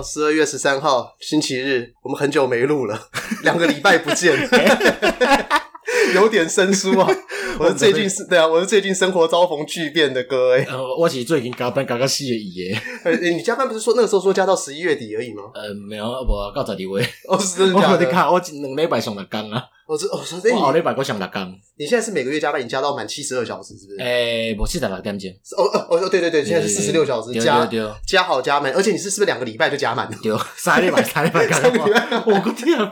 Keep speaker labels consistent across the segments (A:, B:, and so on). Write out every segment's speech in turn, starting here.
A: 哦，十二月十三号星期日，我们很久没录了，两个礼拜不见，有点生疏啊。我是最近是，对啊，我是最近生活遭逢巨变的哥哎、
B: 呃。我是最近加班加到四月一耶。
A: 呃，你加班不是说那个时候说加到十一月底而已吗？
B: 呃，没有，我到十二月。
A: 哦，是真的假的？
B: 我你看，我两礼拜上六工啊。
A: 我这哦，所以
B: 我后礼拜我上六工。
A: 你现在是每个月加班已经加到满七十二小时，是不是？
B: 诶，我四十六点钟。
A: 哦哦哦，对对对，现在是四十六小时加加好加满，而且你是是不是两个礼拜就加满了？
B: 对，三礼拜三礼拜加满。我个天啊！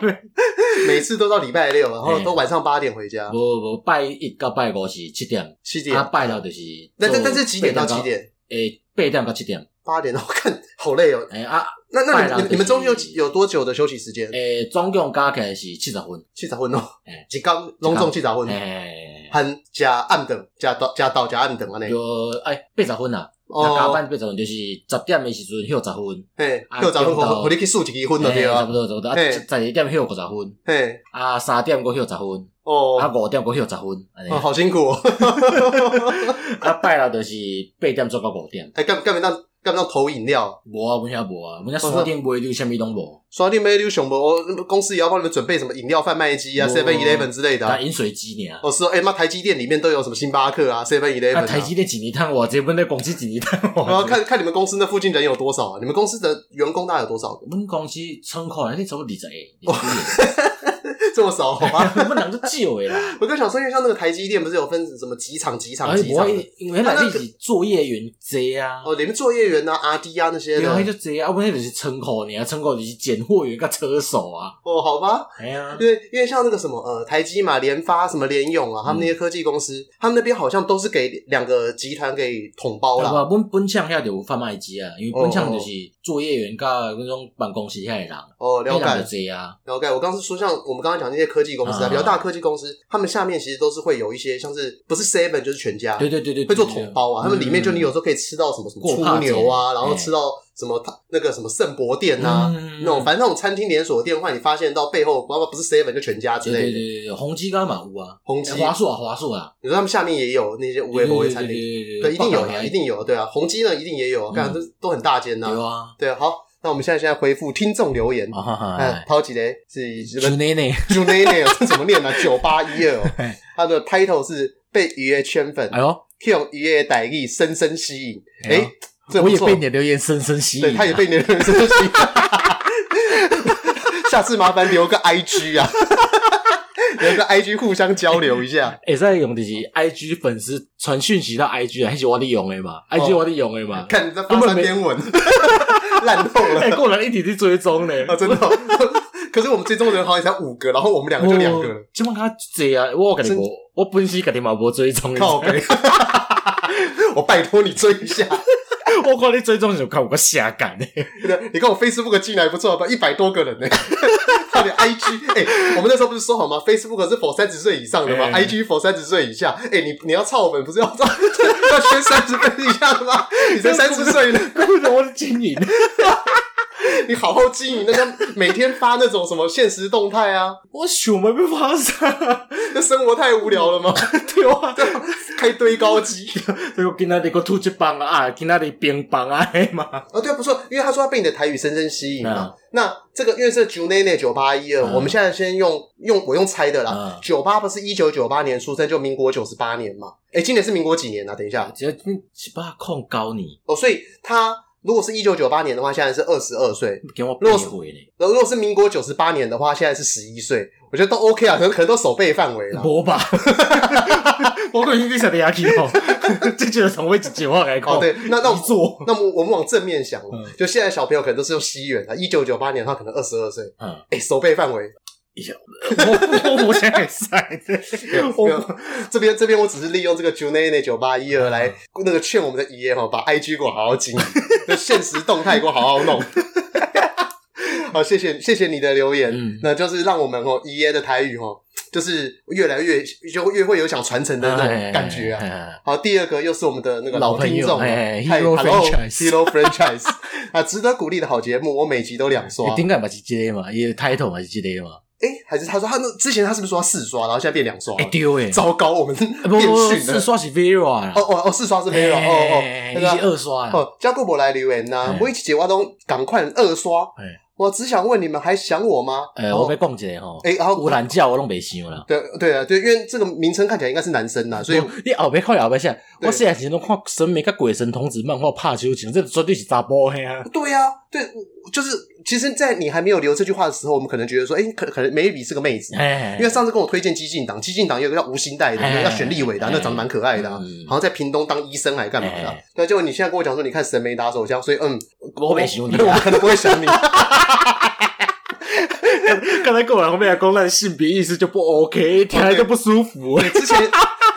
A: 每次都到礼拜六，然后都晚上八点回家。
B: 不不，拜一到拜五是七点，
A: 七点。
B: 他拜六就是。
A: 那那那是几点到几点？
B: 诶，八点到七点。
A: 八点，我看好累哦。
B: 诶啊。
A: 那那你你们中间有有多久的休息时间？
B: 诶，总共加起来是七十分，
A: 七十分哦。诶，一工拢总七十分。诶，含加暗顿，加到加到加暗顿安尼。
B: 有哎八十分啊。哦。加班八十分就是十点的时阵休十分。
A: 嘿，休十分，我我你去数一支分就对啊。
B: 差不多差不多。啊，十二点休五十分。
A: 嘿。
B: 啊，三点过休十分。
A: 哦。
B: 啊，五点过休十分。
A: 哦，好辛苦。
B: 啊，拜六就是八点做到五点。
A: 哎，干干没当。干不到投饮料？
B: 无啊，阮遐无啊，阮遐山顶卖溜，啥物拢无。
A: 山顶卖溜上无，我公司也要帮你们准备什么饮料贩卖机啊，Seven Eleven 之类的。
B: 饮水机呢？
A: 哦，是哦，哎妈，台积电里面都有什么星巴克啊，Seven Eleven。
B: 台积电几年摊我，这本来公司几年摊我。
A: 然后看看你们公司那附近人有多少啊？你们公司的员工大概有多少？
B: 我们公司窗口那差不多二十个。
A: 这么 少好吗？
B: 我们两个旧诶啦。
A: 我就想说，因为像那个台积电，不是有分什么几厂几厂几厂？
B: 因为那里是作业员多啊。
A: 哦，你们作业员呐、啊、RD 啊那些的。
B: 对啊，就多啊。我们那里是窗口，你啊，窗口就是拣货员跟车手啊。
A: 哦，好吧。
B: 哎呀，
A: 因为因为像那个什么呃，台积嘛，联发什么联咏啊，他们那些科技公司，他们那边好像都是给两个集团给统包了。
B: 本本厂遐就有贩卖机啊，因为本厂就是作业员跟那种办公室遐的人。
A: 哦，了解。了解。我刚是说，像我们刚刚讲那些科技公司啊。比较大科技公司，他们下面其实都是会有一些，像是不是 Seven 就是全家，
B: 对对对对，
A: 会做桶包啊。他们里面就你有时候可以吃到什么什么出牛啊，然后吃到什么那个什么圣博店啊，那种反正那种餐厅连锁店的话，你发现到背后，不不是 Seven 就全家之类的。对对对，宏基刚满屋啊，宏基、华硕啊，华硕啊，你说他们下面也有那些五 A 五 A 餐厅，对，一定有，一定有，对啊，宏基呢一定也有，看这都很大间呐，有啊，对啊，好。那我们现在现在回复听众留言，哎，抛几嘞？是
B: 朱内内，
A: 朱内内，这怎么念呢？九八一二，他的 title 是被鱼儿圈粉，哎呦，用鱼儿的代意深深吸引，哎，
B: 我也被你的留言深深吸引，
A: 对，他也被你的留言深深吸引，下次麻烦留个 IG 啊。有个 I G 互相交流一下，
B: 会使用的是 I G 粉丝传讯息到 I G 啊，还是我的用的嘛？I G 我的用的嘛？
A: 看你在发三篇文，烂透了。
B: 哎，过来一起去追踪呢，
A: 啊，真的。可是我们追踪的人好像才五个，然后我们两个就两个。
B: 起码他追啊，我跟你我，我本身肯定嘛无追踪。
A: 靠北，我拜托你追一下。
B: 我靠，你追踪就看我个瞎干呢。
A: 你看我 Facebook 进来不错吧？一百多个人呢。到底 IG 哎，我们那时候不是说好吗？Facebook 是 for 三十岁以上的吗？IG for 三十岁以下。哎，你你要操我们不是要 要圈三十岁以下的吗？你才 三十岁呢，
B: 顾着我的经营。
A: 你好好经营那个，每天发那种什么现实动态啊？
B: 我想没办法啥，
A: 那生活太无聊了吗？对啊，开堆高机，
B: 对我今天那个突击棒啊，今天的冰棒啊，嘛。
A: 哦，对，不错，因为他说他被你的台语深深吸引嘛。那这个因为是九内内九八一二，我们现在先用用我用猜的啦。九八不是一九九八年出生，就民国九十八年嘛？哎，今年是民国几年啊？等一下，
B: 只七八控高你
A: 哦，所以他。如果是一九九八年的话，现在是二十二岁。如果是如果是民国九十八年的话，现在是十一岁。我觉得都 OK 啊，可能可能都守备范围了。
B: 无吧，我可能你想的牙齿哦，这就是从未几句话来讲。
A: 对，那那我那么我们往正面想，就现在小朋友可能都是用西元的。一九九八年的话，可能二十二岁。嗯，哎，守备范围。
B: 我我现在在
A: 我这边这边，我只是利用这个 Junene 九八一二来那个劝我们的爷爷哈，把 IG 给我好好经营，就限时动态给我好好弄。好，谢谢谢谢你的留言，嗯、那就是让我们哦爷爷的台语哦，就是越来越就越会有想传承的那种感觉啊。好，第二个又是我们的那个老听众，Hello Hello Franchise 啊，值得鼓励的好节目，我每集都两刷。
B: 你顶个嘛是这个嘛，也 title 嘛是这个嘛。
A: 哎，还是他说他那之前他是不是说四刷，然后现在变两刷？
B: 哎丢哎，
A: 糟糕，我们变
B: 逊四刷是 Vera 哦
A: 哦哦，四刷是 Vera 哦哦，
B: 那个二刷
A: 哦，叫顾博来留言呐，每一集节目都赶快二刷。我只想问你们还想我吗？
B: 呃，我被逛起来哈。
A: 哎，然后
B: 我懒叫我拢没想了。
A: 对对啊，对，因为这个名称看起来应该是男生呐，所以
B: 你后边看后边想，我现在其实都看审美跟鬼神童子漫画怕秋情，这绝对是杂波黑啊。
A: 对啊，对，就是其实，在你还没有留这句话的时候，我们可能觉得说，哎，可可能 maybe 是个妹子，因为上次跟我推荐激进党，激进党有个叫吴兴代的，要选立委的，那长得蛮可爱的，啊好像在屏东当医生还干嘛的。对，结果你现在跟我讲说，你看神美打手枪，所以嗯，
B: 我没想你，
A: 我可能不会想你。
B: 刚才跟我后面的公烂性别意识就不 OK，听来就不舒服。
A: 之前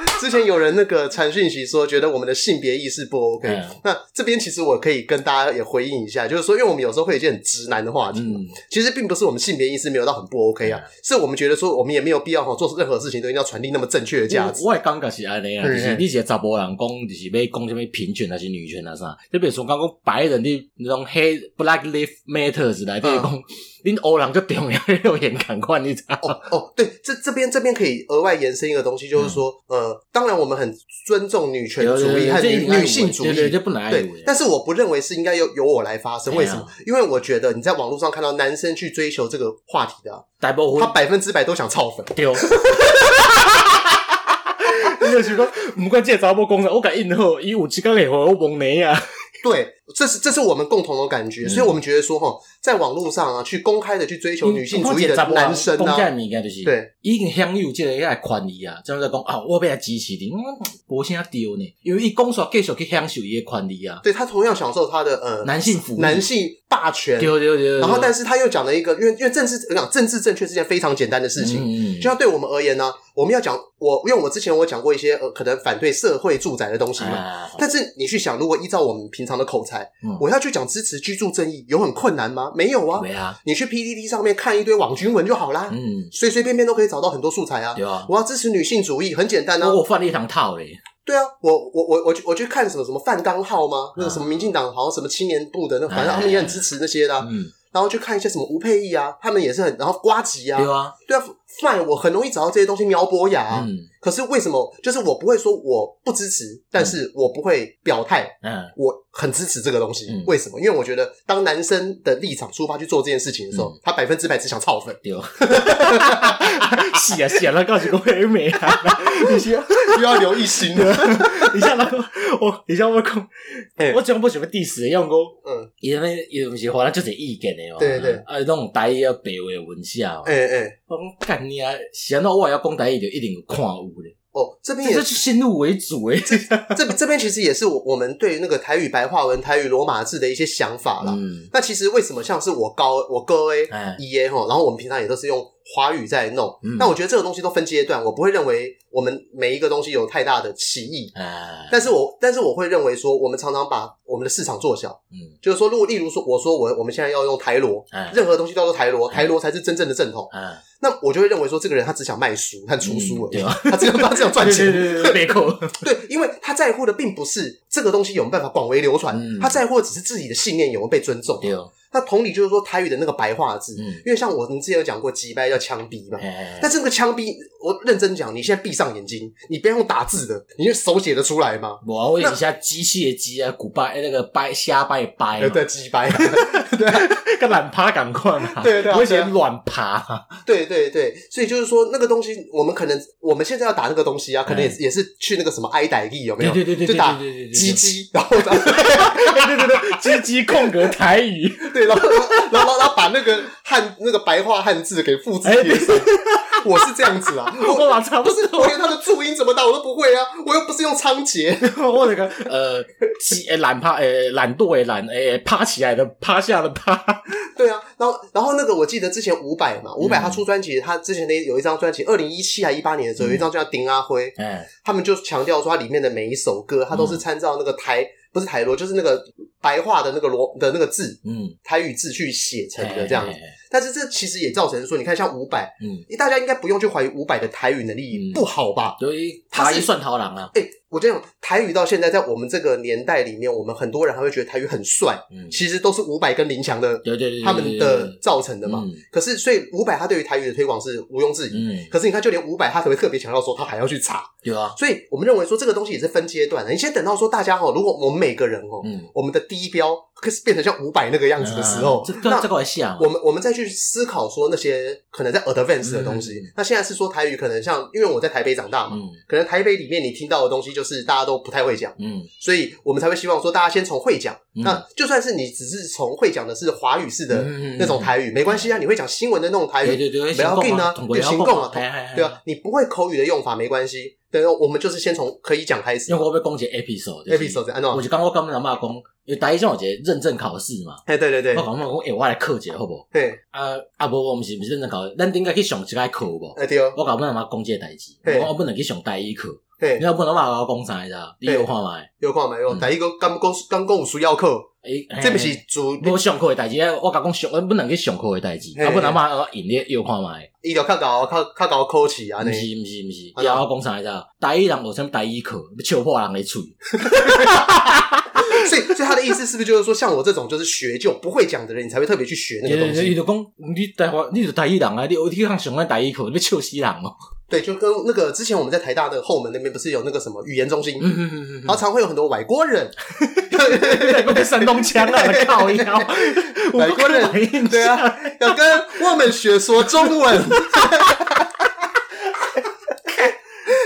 A: 之前有人那个传讯息说，觉得我们的性别意识不 OK。那这边其实我可以跟大家也回应一下，就是说，因为我们有时候会有一些很直男的话题，其实并不是我们性别意识没有到很不 OK 啊，是我们觉得说我们也没有必要哈做任何事情都一定要传递那么正确的价值。
B: 我也感觉是安尼啊，就是你是查甫人讲，就是要讲什么平权还是女权啊啥？就比如说刚刚白人的那种黑 Black Lives Matters 来，就是讲。恁欧人就重要，有眼看看你知道？
A: 哦哦，对，这这边这边可以额外延伸一个东西，就是说，呃，当然我们很尊重女权主义和女女性主义，对，但是我不认为是应该由由我来发声。为什么？因为我觉得你在网络上看到男生去追求这个话题的，他百分之百都想操粉。丢。
B: 你有想过，不管这查某讲啥，我敢应后一五七刚也会我蒙你啊。
A: 对，这是这是我们共同的感觉，所以我们觉得说哈，在网络上啊，去公开的去追求女性主义的男生啊，对，
B: 已经享有这个个权利啊，这样在讲啊，我被他支持的，我现在丢呢，因为伊讲说继续去享受伊个权利啊，
A: 对，他同样享受他的呃
B: 男性福
A: 男性霸权，对对对，然后但是他又讲了一个，因为因为政治我讲政治正确是件非常简单的事情，就像对我们而言呢，我们要讲我，因为我之前我讲过一些呃可能反对社会住宅的东西嘛，但是你去想，如果依照我们平常的口才，我要去讲支持居住正义，有很困难吗？没有啊，没啊。你去 PDD 上面看一堆网军文就好啦，嗯，随随便便都可以找到很多素材啊。对啊，我要支持女性主义，很简单啊。
B: 我犯了一堂套嘞。
A: 对啊，我我我我我去看什么什么范刚号吗？那个什么民进党好像什么青年部的，那反正他们也很支持那些的。嗯，然后去看一些什么吴佩忆啊，他们也是很，然后瓜吉啊，对啊，对啊。fine，我很容易找到这些东西，苗博雅。嗯，可是为什么？就是我不会说我不支持，但是我不会表态。嗯，我很支持这个东西。为什么？因为我觉得，当男生的立场出发去做这件事情的时候，他百分之百只想操粉。对，
B: 是啊是啊，那告诉各位美啊，
A: 你需要需要留一心的。
B: 你像那个我，你像我讲，我讲不喜欢第十样歌。嗯，因为有东西话，那就是意见的哦。对对，啊，那种台语要白话文下。哎哎，我讲干。你啊，想到我要讲台语就一定有看有咧。
A: 哦，这边也是
B: 先入为主哎。
A: 这这边其实也是我我们对那个台语白话文、台语罗马字的一些想法啦。嗯，那其实为什么像是我高我哥哎，一耶吼，然后我们平常也都是用华语在弄。嗯，那我觉得这个东西都分阶段，我不会认为我们每一个东西有太大的歧义。啊，但是我但是我会认为说，我们常常把我们的市场做小。嗯，就是说，如果例如说，我说我我们现在要用台罗，任何东西叫做台罗，台罗才是真正的正统。嗯。那我就会认为说，这个人他只想卖书和出书而已，他只想他只想赚钱。
B: 没错，
A: 对，因为他在乎的并不是这个东西有没有办法广为流传，他在乎的只是自己的信念有没有被尊重。那同理就是说，台语的那个白话字，因为像我们之前有讲过，鸡掰叫枪毙嘛。但这个枪毙，我认真讲，你现在闭上眼睛，你不要用打字的，你就手写得出来吗？
B: 我问一下，机械的机啊，古掰那个掰瞎掰掰，
A: 对，鸡掰，对，
B: 跟懒趴赶快嘛，
A: 对对，
B: 我写软爬，
A: 对对对，所以就是说，那个东西，我们可能我们现在要打那个东西啊，可能也也是去那个什么爱傣语有没有？
B: 对对对对，
A: 就打鸡鸡，然后 对
B: 对对对，鸡鸡空格台语，
A: 对，然后。然后，然后把那个汉那个白话汉字给复制贴上，我是这样子啊，我不是，我连他的注音怎么打我都不会啊，我又不是用仓颉，
B: 我那个呃，诶懒趴诶懒惰诶懒诶趴起来的趴下的趴，
A: 对啊，然后然后那个我记得之前伍佰嘛，伍佰他出专辑，他之前那有一张专辑，二零一七还一八年的时候有一张叫《丁阿辉》，嗯，他们就强调说它里面的每一首歌，他都是参照那个台。不是台罗，就是那个白话的那个罗的那个字，嗯，台语字去写成的这样子。但是这其实也造成说，你看像五百，嗯，大家应该不用去怀疑五百的台语能力不好吧？
B: 对，他是算头狼啊。
A: 哎，我这样台语到现在，在我们这个年代里面，我们很多人还会觉得台语很帅。嗯，其实都是五百跟林强的，对对对，他们的造成的嘛。可是，所以五百他对于台语的推广是毋庸置疑。嗯，可是你看，就连五百他可能特别强调说，他还要去查。
B: 对啊，
A: 所以我们认为说，这个东西也是分阶段的。你先等到说大家哦，如果我们每个人哦，嗯，我们的第一标可是变成像五百那个样子的时候，
B: 那这个像
A: 我们我们再去思考说那些可能在 advance 的东西。那现在是说台语可能像，因为我在台北长大嘛，可能台北里面你听到的东西就是大家都不太会讲，嗯，所以我们才会希望说大家先从会讲。那就算是你只是从会讲的是华语式的那种台语，没关系啊，你会讲新闻的那种台语，对对对，不要紧啊，就行动啊，对啊，你不会口语的用法没关系。对，我们就是先从可以讲开始。
B: 因为我被攻击 episode，episode
A: 按照。
B: 我就刚刚刚刚骂讲，因为大一上有节认证考试嘛。
A: 哎，对对对。
B: 我讲我讲，哎，我来考一下好不？
A: 对。
B: 啊啊不，我们是不是认证考试？咱应该去上一个课不？
A: 哎对哦。
B: 我刚刚骂讲这个代志，我我不能去上大一课。对。你要不能骂我讲啥子？你有看没？
A: 有看没？有。第一个刚刚刚讲有需要课。诶，这不是做
B: 无上课的代志，我甲讲上，我不能去上课的代志，啊，不能骂我引你又看卖，
A: 伊就较搞较较搞考试啊，
B: 毋是毋是毋是，要我讲啥子？台语人学什么台语课，要笑破人的嘴。
A: 所以，所以他的意思是不是就是说，像我这种就是学就不会讲的人，你才会特别去学那个东西？
B: 你就讲你台湾，你是台语人啊，你有一天上完台语课，你要笑死人哦。
A: 对，就跟那个之前我们在台大的后门那边不是有那个什么语言中心，嗯嗯嗯，然后常会有很多外国人，
B: 对，被山东腔啊，靠一靠，
A: 外国人，对啊，要跟我们学说中文。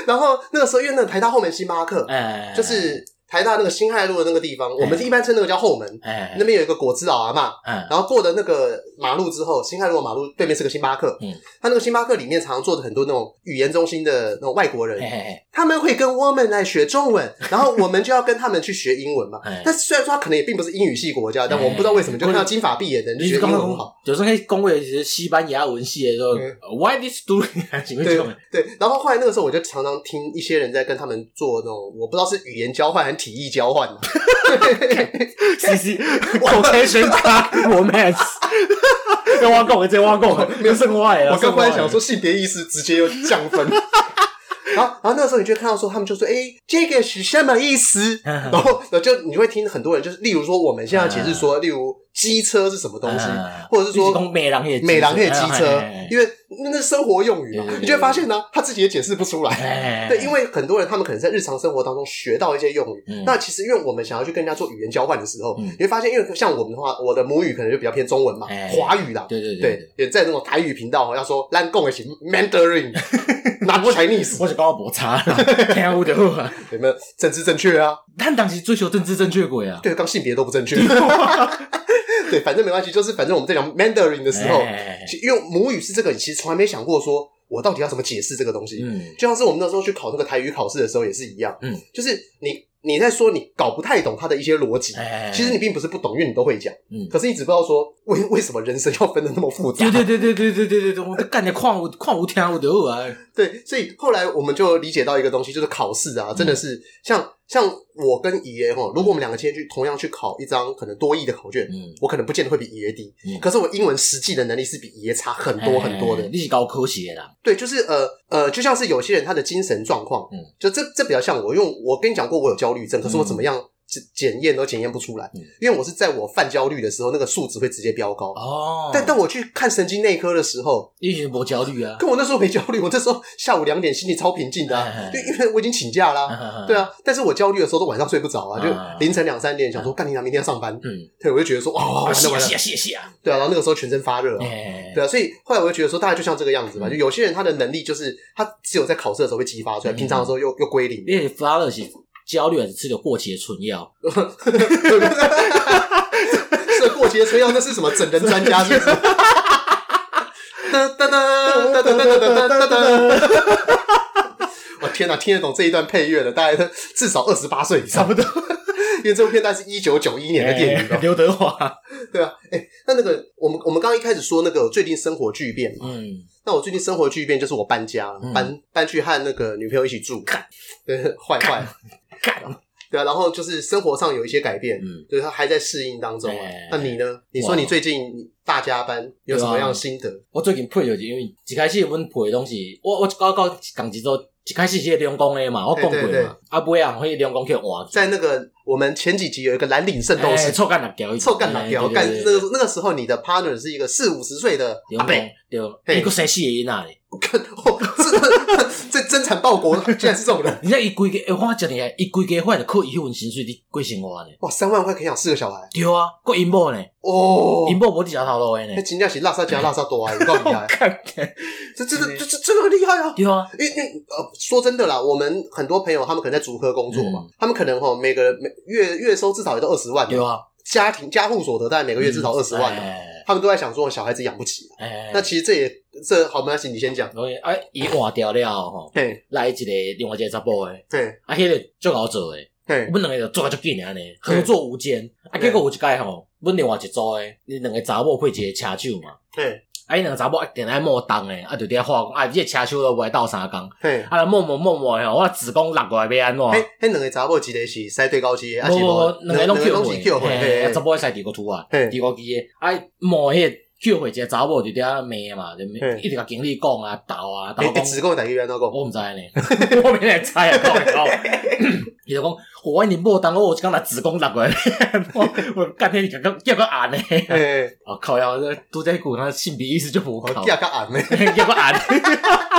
A: 然后那个时候，因为那个台大后门星巴克，哎，就是。台大那个辛亥路的那个地方，我们一般称那个叫后门。哎，那边有一个果汁老阿妈。嗯，然后过了那个马路之后，辛亥路马路对面是个星巴克。嗯，他那个星巴克里面常常坐着很多那种语言中心的那种外国人。他们会跟我们来学中文，然后我们就要跟他们去学英文嘛。但是虽然说他可能也并不是英语系国家，但我们不知道为什么就看到金发碧眼的人就觉得英文很好。
B: 有时候可以恭维其实西班牙文系的时候，Why this do？
A: 对对，然后后来那个时候我就常常听一些人在跟他们做那种，我不知道是语言交换还是。体液交换呢？
B: 嘻嘻，vocation romance，要挖够，再挖够，没有剩外了。
A: 我刚刚想说性别意识直接又降分。然后，然后那个时候你就看到说，他们就说：“哎，这个是什么意思？”然后，就你会听很多人，就是例如说，我们现在解释说，例如。机车是什么东西？或者是说
B: 美郎也
A: 美郎也机车，因为那是生活用语嘛。你就会发现呢，他自己也解释不出来。对，因为很多人他们可能在日常生活当中学到一些用语。那其实因为我们想要去跟人家做语言交换的时候，你会发现，因为像我们的话，我的母语可能就比较偏中文嘛，华语啦。对对对，也在那种台语频道要说咱讲的是 Mandarin，not Chinese。
B: 我是高博差，听不懂
A: 有没有政治正确啊？
B: 他当时追求政治正确鬼啊？
A: 对，刚性别都不正确。对，反正没关系，就是反正我们在讲 Mandarin 的时候，因为母语是这个，你其实从来没想过说我到底要怎么解释这个东西。嗯，就像是我们那时候去考那个台语考试的时候也是一样。嗯，就是你你在说你搞不太懂它的一些逻辑，其实你并不是不懂，因为你都会讲。嗯，可是你只不知道说为为什么人生要分的那么复杂。
B: 对对对对对对对对，我干点矿物矿物听不懂啊。
A: 对，所以后来我们就理解到一个东西，就是考试啊，真的是像。像我跟爷爷哈，如果我们两个今天去同样去考一张可能多亿的考卷，嗯，我可能不见得会比爷爷低，嗯，可是我英文实际的能力是比爷爷差很多很多的。
B: 你是高科学的啦，
A: 对，就是呃呃，就像是有些人他的精神状况，嗯，就这这比较像我，因为我跟你讲过我有焦虑症，可是我怎么样？检验都检验不出来，因为我是在我犯焦虑的时候，那个数值会直接飙高。哦，但当我去看神经内科的时候，
B: 你已经没焦虑啊。
A: 跟我那时候没焦虑，我那时候下午两点心里超平静的，啊，就因为我已经请假啦。对啊，但是我焦虑的时候都晚上睡不着啊，就凌晨两三点想说干你娘，明天要上班。嗯，对，我就觉得说哇，完了完了，谢谢谢啊。对啊，然后那个时候全身发热。对啊，所以后来我就觉得说，大概就像这个样子吧。就有些人他的能力就是他只有在考试的时候会激发出来，平常的时候又又归零。
B: 因为发热是。焦虑还是吃个过期的春药？
A: 吃过期的春药，那是什么整人专家？是不是？哒哒哒哒哒哒哒哒哒哒！我天哪，听得懂这一段配乐的，大概至少二十八岁以上，差不多。因为这部片大概是一九九一年的电影，
B: 刘德华。
A: 对啊，哎，那那个我们我们刚刚一开始说那个最近生活巨变嘛，嗯，那我最近生活巨变就是我搬家了，搬搬去和那个女朋友一起住，对，坏坏。对啊，然后就是生活上有一些改变，嗯，就是他还在适应当中啊。那你呢？你说你最近大加班有什么样的心得？
B: 我最近配就是因为一开始阮配的东西，我我搞搞讲几周。一开始是两公的嘛，我讲过嘛，啊不会啊，可以两公去换。
A: 在那个我们前几集有一个蓝领圣斗士，
B: 臭干辣椒，
A: 臭干辣椒，干那个那个时候你的 partner 是一个四五十岁的阿伯，
B: 对，一个谁系的那
A: 里？这这真产报国，居然是这种人。
B: 你像一规个，我讲你，一规个换的扣一份薪水你贵生活呢？
A: 哇，三万块可以养四个小孩。
B: 对啊，过银保呢？哦，银保无地下头路的呢？
A: 那真正是拉萨加拉萨多啊，有够厉害！这真的，这这真的很厉害啊！
B: 对啊，
A: 因为因呃，说真的啦，我们很多朋友他们可能在竹科工作嘛，他们可能哈每个人每月月收至少也都二十万，
B: 对啊，
A: 家庭家户所得但每个月至少二十万，他们都在想说小孩子养不起。那其实这也这好没关系，你先讲。
B: 哎，伊换掉了吼，来一个另外一个查甫诶，
A: 对，
B: 啊，迄个最好做诶，阮两个就做甲足紧安尼，合作无间。啊，结果有一摆吼，阮另外一组诶，你两个查某配一个车手嘛。
A: 对。
B: 啊，伊两个查某一定爱摸动诶，啊，就伫遐话讲，啊，这个车手都袂斗相共。嘿，啊，摸摸摸摸吼，我子宫落过来要安怎？
A: 迄迄两个查某一个是赛对高级，啊是
B: 无？两个拢 Q 回，Q 回，查某赛第五出啊，第五机诶，啊，摸迄个 Q 回，一个查某就伫遐骂嘛，就一直甲经理讲啊，斗啊，斗讲。子宫大机安怎讲？我毋知呢，我明来猜啊，讲。伊就讲，我你莫当 我，我刚拿子宫拿过来，我我干天你刚刚叫个俺呢？哦靠呀，这都在讲他性别意识就不好，
A: 叫个俺呢？
B: 叫个俺。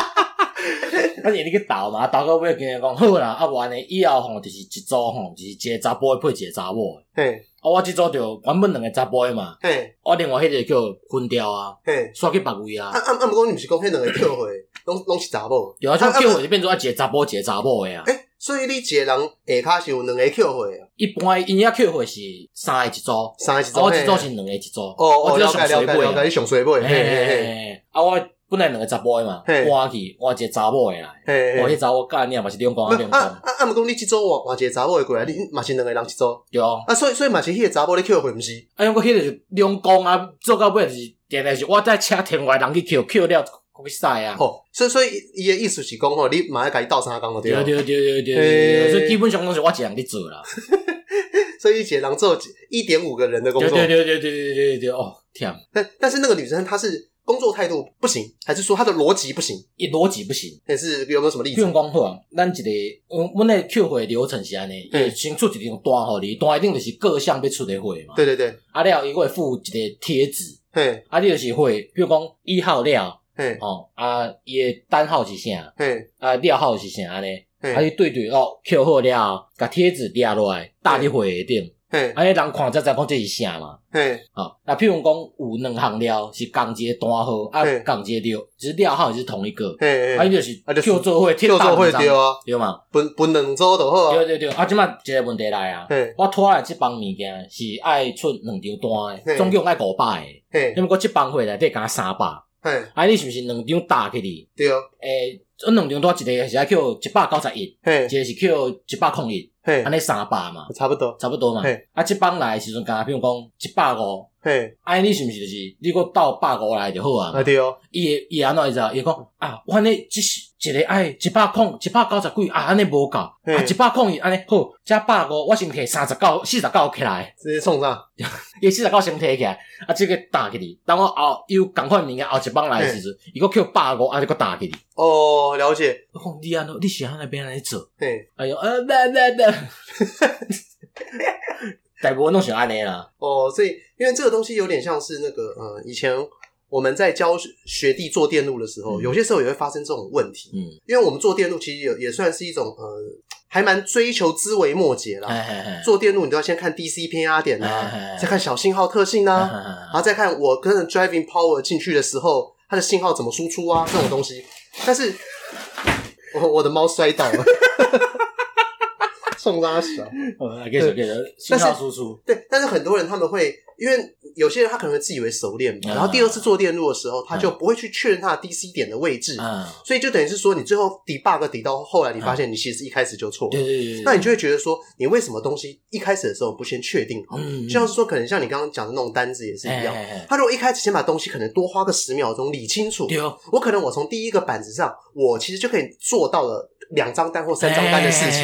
B: 啊，你去投嘛，投到尾跟人讲好啦，啊完呢以后吼就是一组吼，就是一个查甫配一个查某。嘿，啊我即组就原本两个查甫嘛。嘿，我另外迄个叫分掉啊。嘿，刷去别位啊。啊啊啊！不过你毋是讲迄两个跳回，拢拢是查某。有啊，就跳回就变做啊一个查甫一个查某诶啊。
A: 诶所以你一个人下骹是有两个扣会啊？
B: 一般因遐扣会是三个一组，
A: 三个一组，
B: 我一组是两个一组。
A: 哦，我了解了解了解，你上水尾。嘿嘿
B: 嘿，啊，我本来两个查甫的嘛，换去换一个查某的来。嘿，换迄查某干你嘛是两公两公。啊
A: 啊啊！毋讲你即组换换一个查某的过来，你嘛是两个人一组。
B: 对啊。
A: 啊，所以所以嘛是迄个查某咧扣会毋是？
B: 啊，因为迄个是两公啊，做到尾就是定定是我在请天外人去扣扣了。比赛啊！
A: 哦，所以所以伊的意思是讲吼，你马上家己斗三工了对啊？
B: 对对对对对，所以基本上拢是我一个做啦。
A: 所以一个人做一点五个人的工作。
B: 对对对对对对对对哦，天！
A: 但但是那个女生她是工作态度不行，还是说他的逻辑不行？
B: 伊逻辑不行，
A: 还是有没有什么例子？
B: 比如讲好，咱一个，阮阮的扣会流程是安尼，伊先出一张单互你，单一定就是各项要出的会嘛。
A: 对对对，
B: 啊了，伊会附一个贴纸，嘿，啊你就是会，比如讲一号了。嘿，哦，啊，伊诶单号是啥？嘿，啊，料号是啥呢？嘿，啊，伊对对哦，扣好了，甲贴纸贴落来，搭伫会顶。嘿，啊，迄人看才知讲这是啥嘛？嘿，好，那譬如讲有两项料是共一个单号，啊，共一个料，只是料号也是同一个。嘿，啊，伊就是叫做伙，贴大会对啊，对嘛？
A: 分分两组就好啊。
B: 对对对，啊，即摆一个问题来啊，我拖来即帮物件是爱出两张单诶，总共爱五百诶，嘿，因为我即帮会内底加三百。啊，你是毋是两张打起哩？
A: 对哦。
B: 诶，这两张单一个是爱扣一百九十一，一个是扣一百空一，安尼三百嘛，
A: 差不多，
B: 差不多嘛。啊，即帮来时阵，刚刚比如讲一百五，嘿，啊，你是毋是就是你搁到百五来就好啊？啊，对哦。伊伊安怎意思啊？伊讲啊，我呢只是一个爱一百空一百九十几啊，安尼无够，啊，一百空伊安尼好，加百五，我先摕三十九、四十九起来，
A: 直接创上。
B: 伊四十九先摕起来，啊，即个打起哩。等我后又赶快物件后一帮来时阵，伊个扣百五，啊，就个打起哩。
A: 哦，了解。
B: 讲你安怎，你是安那边来做？嘿，哎呦，呃，对对对，大部分拢是安尼啦。
A: 哦，所以因为这个东西有点像是那个，呃，以前。我们在教学弟做电路的时候，有些时候也会发生这种问题。嗯，因为我们做电路其实也也算是一种呃，还蛮追求枝微末节啦。做电路你都要先看 DC 偏压点啊，再看小信号特性啊，然后再看我跟着 driving power 进去的时候，它的信号怎么输出啊，这种东西。但是，我我的猫摔倒了，送拉小，
B: 给手给手，信号输出。
A: 对，但是很多人他们会因为。有些人他可能会自以为熟练嘛，然后第二次做电路的时候，他就不会去确认他的 DC 点的位置，所以就等于是说，你最后 debug 抵到后来，你发现你其实一开始就错了。对对对。那你就会觉得说，你为什么东西一开始的时候不先确定好？就像是说，可能像你刚刚讲的那种单子也是一样。他如果一开始先把东西可能多花个十秒钟理清楚，我可能我从第一个板子上，我其实就可以做到了两张单或三张单的事情。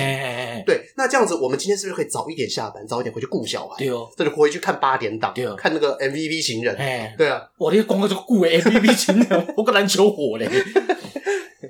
A: 对，那这样子，我们今天是不是可以早一点下班，早一点回去顾小孩？
B: 对哦，
A: 这就回去看八点档，
B: 对哦，
A: 看那个 MVP 情人。
B: 哎，
A: 对啊，
B: 我那个广告就顾 MVP 情人，我个篮球火嘞。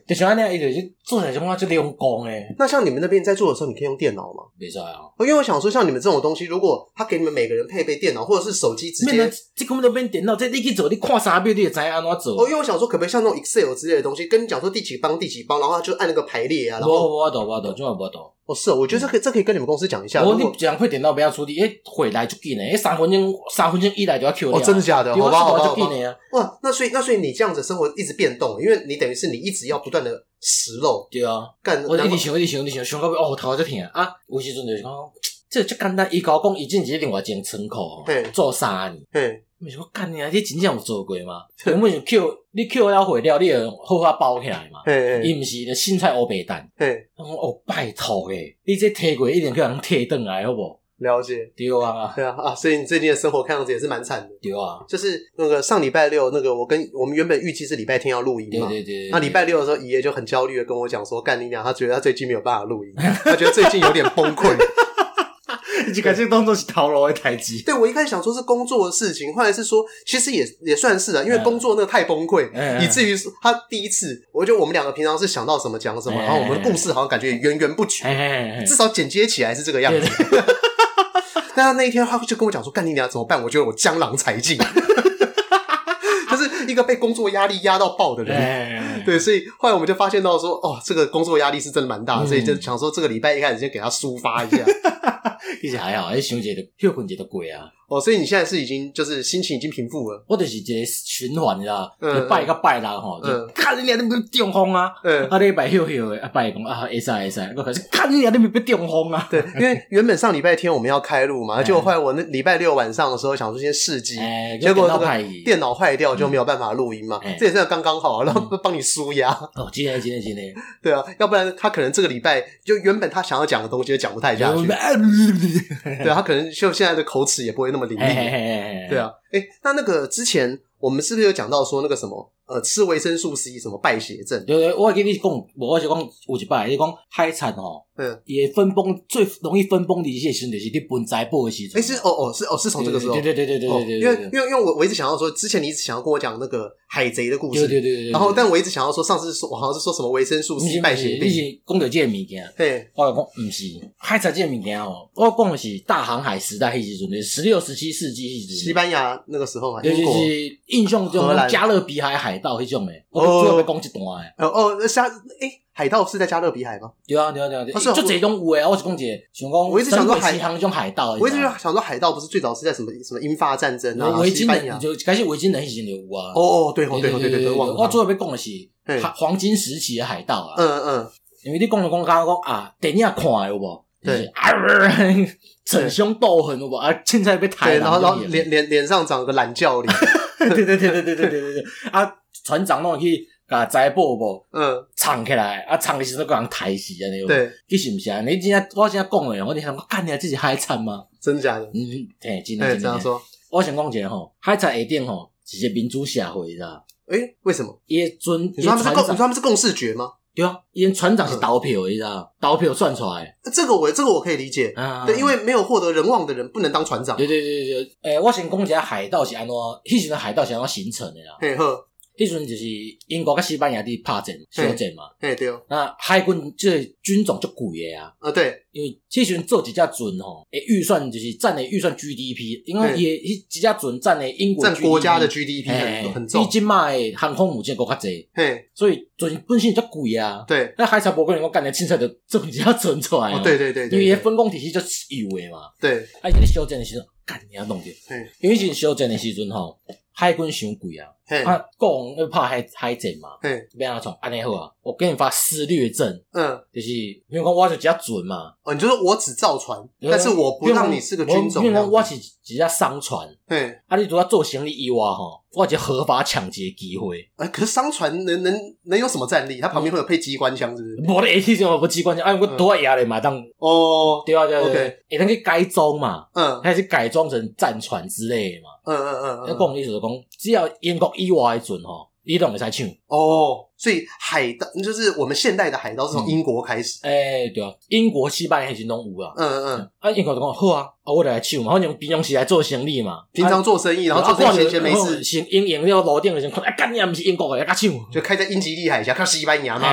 B: 就像那样，一直就做起来就话就用功哎。
A: 那像你们那边在做的时候，你可以用电脑吗？
B: 没错啊。
A: 因为我想说，像你们这种东西，如果他给你们每个人配备电脑，或者是手机直接，
B: 这根本都变电脑。这你去走，你看三秒你也知安怎走。
A: 哦，因为我想说，可不可以像那种 Excel 之类的东西，跟你讲说第几帮第几帮，然后他就按那个排列啊。然后
B: 我我懂我懂，就我懂。
A: 哦，是哦，我觉得这可以，这可以跟你们公司讲一下。
B: 我你这样会电脑不要处理，哎，回来就紧诶，三分钟三分钟一来就要 Q 掉。
A: 哦，真的假的？好吧，好吧，好吧。
B: 哇，
A: 那所以那所以你这样子生活一直变动，因为你等于是你一直要不断的食肉。
B: 对啊，
A: 干
B: 我一直想，一直想，一直想，想到哦，头就疼啊！有时阵就是讲，这这简单，伊甲我讲，伊进是另外一间仓库，嘿，做三年，嘿，我想讲，干你啊，你真正有做过吗？根本就 Q，你 Q 了毁掉，你就好好包起来嘛，嘿嘿，伊毋是的凊彩乌白蛋，嘿，我讲哦，拜托诶，你这摕过一定叫人摕转来，好不？
A: 了解，
B: 对啊，
A: 对啊，啊，所以你最近的生活看样子也是蛮惨的，
B: 对啊，
A: 就是那个上礼拜六，那个我跟我们原本预计是礼拜天要录音嘛，
B: 对对对，
A: 那礼拜六的时候，爷爷就很焦虑的跟我讲说，干你娘，他觉得他最近没有办法录音，他觉得最近有点崩溃，
B: 你感觉动作是逃楼的台机，
A: 对，我一开始想说是工作的事情，后来是说其实也也算是啊，因为工作那个太崩溃，以至于他第一次，我觉得我们两个平常是想到什么讲什么，然后我们的故事好像感觉源源不绝，至少剪接起来是这个样子。但他 那一天，他就跟我讲说：“干你娘怎么办？”我觉得我江郎才尽，就是一个被工作压力压到爆的人。对，所以后来我们就发现到说：“哦，这个工作压力是真的蛮大，所以就想说这个礼拜一开始先给他抒发一下。”
B: 其实还好，哎，想一下就休困一下就过啊。
A: 哦，所以你现在是已经就是心情已经平复了。
B: 我就是一个循环，你知道？拜个拜啦，吼，就看你俩都没中风啊。嗯，啊，礼拜休休的，啊，拜讲啊，会使会使，我开始看你俩都没中风啊。
A: 对，因为原本上礼拜天我们要开录嘛，结果后来我那礼拜六晚上的时候想说先试机，结果那个电脑坏掉就没有办法录音嘛。这也是刚刚好，然后帮你舒压。
B: 哦，今天今天今天。
A: 对啊，要不然他可能这个礼拜就原本他想要讲的东西就讲不太下去。对啊，他可能就现在的口齿也不会那么伶俐。对啊，哎，那那个之前我们是不是有讲到说那个什么呃，吃维生素 C 什么败血症？
B: 对对，我跟你讲，我是讲有一摆，你讲海产哦。嗯，也分崩最容易分崩离析的时候就是你盆栽播的时候。
A: 哎，是哦哦是哦是从这个时候。
B: 对对对对对对对。
A: 因为因为因为我我一直想要说，之前你一直想要跟我讲那个海贼的故事。
B: 对对对对。
A: 然后，但我一直想要说，上次说我好像是说什么维生素 C 败血症。
B: 你是讲到这个物件？对，我讲不是海产这个物件哦，我讲的是大航海时代那时阵，十六、十七世纪。西
A: 班牙那个时候嘛，
B: 就是印象中加勒比海海盗迄种诶。我主要要讲一段诶。
A: 哦哦，那下诶。海盗是在加勒比海吗？
B: 对啊，对啊，对啊。就这种有诶，我是讲姐，想讲。
A: 我一直想说海
B: 航那种海盗。
A: 我一直想说海盗不是最早是在什么什么英法战争啊？维京人就
B: 开始维京人以前就有啊。
A: 哦哦，对哦，对哦，对对对，
B: 我主要要讲的是黄金时期的海盗啊。
A: 嗯嗯。
B: 因为你讲了讲刚刚讲啊，电影看有无？对。逞凶斗狠有无？啊，现在被抬。
A: 然后然后脸脸脸上长个懒觉脸。
B: 对对对对对对对对对。啊，船长弄去。啊，摘布布，嗯，藏起来，啊，藏的时候个人抬死啊，你对，你是不是啊？你今天我今天讲诶，我你想我干你自己海产吗？
A: 真假的？
B: 嗯，对，真的真的。这样说，我想讲一下吼，海产下顶吼，是一个民主社会，知道？诶，为什么？因为船，
A: 你说他们是共，你说他们是共视觉吗？
B: 对啊，因为船长是投票，你知道？投票算出来，
A: 这个我这个我可以理解，对，因为没有获得人望的人不能当船长。
B: 对对对对，诶，我先讲一下海盗是安怎，迄时阵海盗是安怎形成的啦。嘿呵。迄阵就是英国甲西班牙伫拍战、小战嘛。哎，对哦。那海军即军种就贵诶啊。啊，对。因为迄阵做一架船吼，诶，预算就是占的预算 GDP，因为也一几架船占的英国
A: 占国家的 GDP 很很重。
B: 比今麦诶航空母舰够较济。嘿。所以船本身就贵啊。对。那海贼博可能我干的凊彩的做一架船出来。哦，对对对。因为分工体系就有诶嘛。对。啊，伊咧小战的时阵，干你啊弄着。嘿。因为是小战的时阵吼，海军伤贵啊。啊，讲要拍海海战嘛，变阿从安尼好啊，我给你发施掠证，嗯，就是因为讲我是只准嘛，
A: 哦，你就说我只造船，但是我不让你是个军种，
B: 因为讲我是只只商船，对，啊，你如果做行李以外吼，我有合法抢劫机会，
A: 哎，可是商船能能能有什么战力？它旁边会有配机关枪，是不是？
B: 我的 AT 怎么不机关枪，哎，我多压的嘛，当哦，对啊对啊对，也能去改装嘛，嗯，还是改装成战船之类的嘛，嗯嗯嗯，那讲意思就讲，只要英国。以外的船吼，你都会使抢。哦，
A: 所以海盗就是我们现代的海盗是从英国开始。
B: 哎、对啊，英国、西班牙那些都有啊。嗯嗯。啊，英国就讲好啊，啊，我来抢嘛，反正平常时来做生意嘛，
A: 平常做生意，然后做生意闲闲没事，
B: 先英英那个楼顶就先看，哎，干你啊，不是英国的，来抢，
A: 就开在英吉利海峡，看西班牙嘛，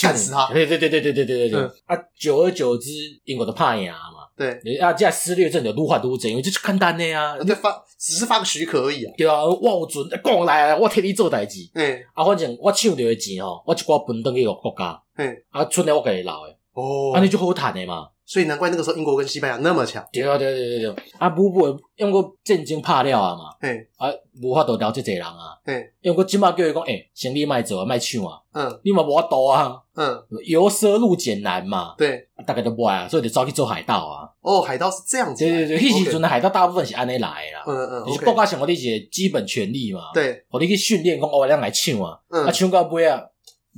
A: 干死他。
B: 对对对对对对对对对。啊，久而久之，英国就怕赢嘛。
A: 对，
B: 啊，这样侵略症就愈发愈严，因为就是简单的啊，
A: 就发只是发个许可而已啊。
B: 对啊，我有准，讲来，我替你做代志。嗯，啊，反正我抢到的钱吼，我一寡分登去个国家。嗯，啊，剩了我家己留的。哦，啊，你就好赚的嘛。
A: 所以难怪那个时候英国跟西班牙那么强。
B: 对啊，对对对对。啊，不不，用过战争怕了啊嘛。嘿，啊，无法度了这侪人啊。嘿，因为我今麦叫伊讲，诶，生意卖做啊，卖抢啊。嗯，你嘛无法度啊。嗯，由奢入俭难嘛。对，大概都不爱啊，所以就走去做海盗啊。
A: 哦，海盗是这样子。对对对，
B: 迄时阵的海盗大部分是安尼来啦。嗯嗯，就是国家想我的一些基本权利嘛。对，我你去训练讲，我俩来抢啊。嗯，啊，抢到尾啊。